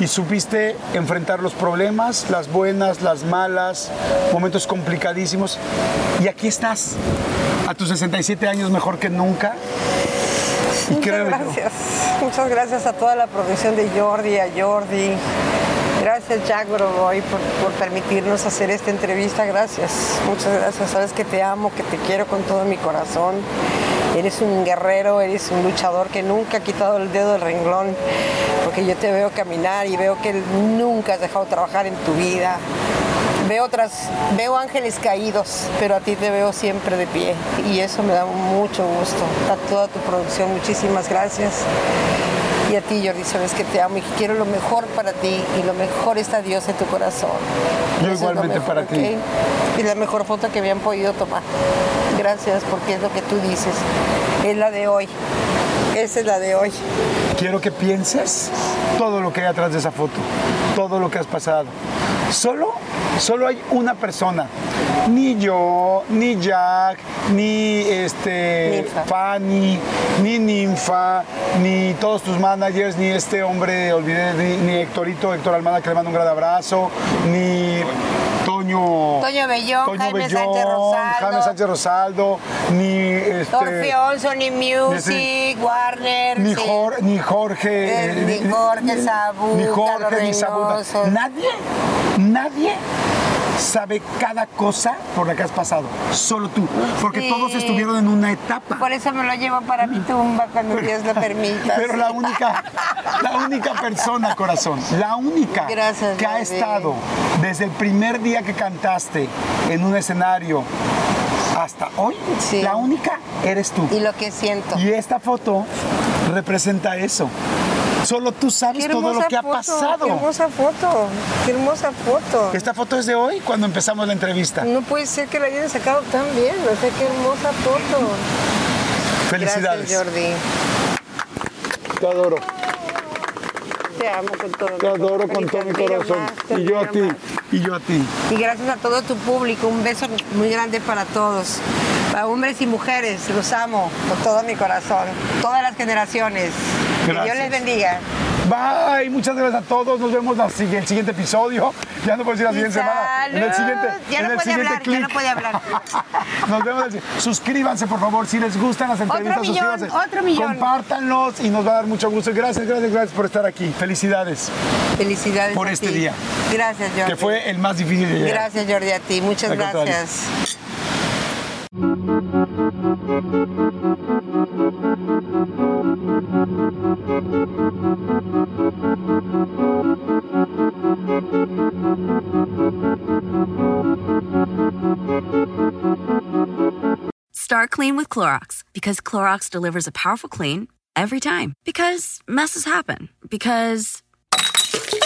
y supiste enfrentar los problemas, las buenas, las malas, momentos complicadísimos. Y aquí estás, a tus 67 años mejor que nunca. Y Muchas gracias. Muchas gracias a toda la producción de Jordi, a Jordi. Gracias Jack Brodoy por, permitirnos hacer esta entrevista. Gracias. Muchas gracias. Sabes que te amo, que te quiero con todo mi corazón. Eres un guerrero, eres un luchador que nunca ha quitado el dedo del renglón. Porque yo te veo caminar y veo que nunca has dejado de trabajar en tu vida. Veo otras, veo ángeles caídos, pero a ti te veo siempre de pie y eso me da mucho gusto. A toda tu producción, muchísimas gracias. Y a ti, Jordi, sabes que te amo y que quiero lo mejor para ti y lo mejor está Dios en tu corazón. Yo Eso igualmente mejor, para ti. Y la mejor foto que me han podido tomar. Gracias, porque es lo que tú dices. Es la de hoy. Esa es la de hoy. Quiero que pienses todo lo que hay atrás de esa foto, todo lo que has pasado. Solo, solo hay una persona. Ni yo, ni Jack, ni este Ninfa. Fanny, ni Ninfa, ni todos tus managers, ni este hombre, olvidé, ni, ni Héctorito, Héctor Almada, que le mando un gran abrazo, ni Toño, Toño Bellón, Jaime Sánchez Rosaldo. Jaime Sánchez Rosaldo, ni este, Orfeón, Sony Music, Warner. ni, sí. Jor- ni Jorge, Eh, ni Jorge Sabú, ni Carlos Jorge, ni Sabú. Reynoso. Nadie, nadie sabe cada cosa por la que has pasado. Solo tú. Porque Sí. todos estuvieron en una etapa. Por eso me lo llevo para mi tumba cuando Dios lo permita. Pero la única, la única persona, corazón, la única Gracias, que ha estado desde el primer día que cantaste en un escenario hasta hoy, Sí. la única eres tú. Y lo que siento. Y esta foto representa eso. Solo tú sabes todo lo que ha pasado. Qué hermosa foto. Qué hermosa foto. Esta foto es de hoy, cuando empezamos la entrevista. No puede ser que la hayan sacado tan bien. O sea, qué hermosa foto. Felicidades. Gracias, Jordi. Te adoro. Te amo con todo. Te adoro con todo mi corazón. más, Y yo a ti. más. Y yo a ti. Y gracias a todo tu público. Un beso muy grande para todos. Para hombres y mujeres. Los amo con todo mi corazón. Todas las generaciones. Que Dios Gracias. les bendiga. Bye, muchas gracias a todos. Nos vemos sigui- el siguiente episodio. Ya no puedo decir la siguiente semana. En el siguiente, Ya en no el puede hablar, ya no puede hablar. Nos vemos. el- Suscríbanse, por favor, si les gustan las entrevistas. millón, suscríbanse. otro millón. Compártanlos y nos va a dar mucho gusto. Gracias, gracias, gracias por estar aquí. Felicidades. Felicidades. Por a este ti. día. Gracias, Jordi. Que fue el más difícil de llegar. Gracias, Jordi, a ti. Muchas gracias. Start clean with Clorox because Clorox delivers a powerful clean every time. Because messes happen. Because.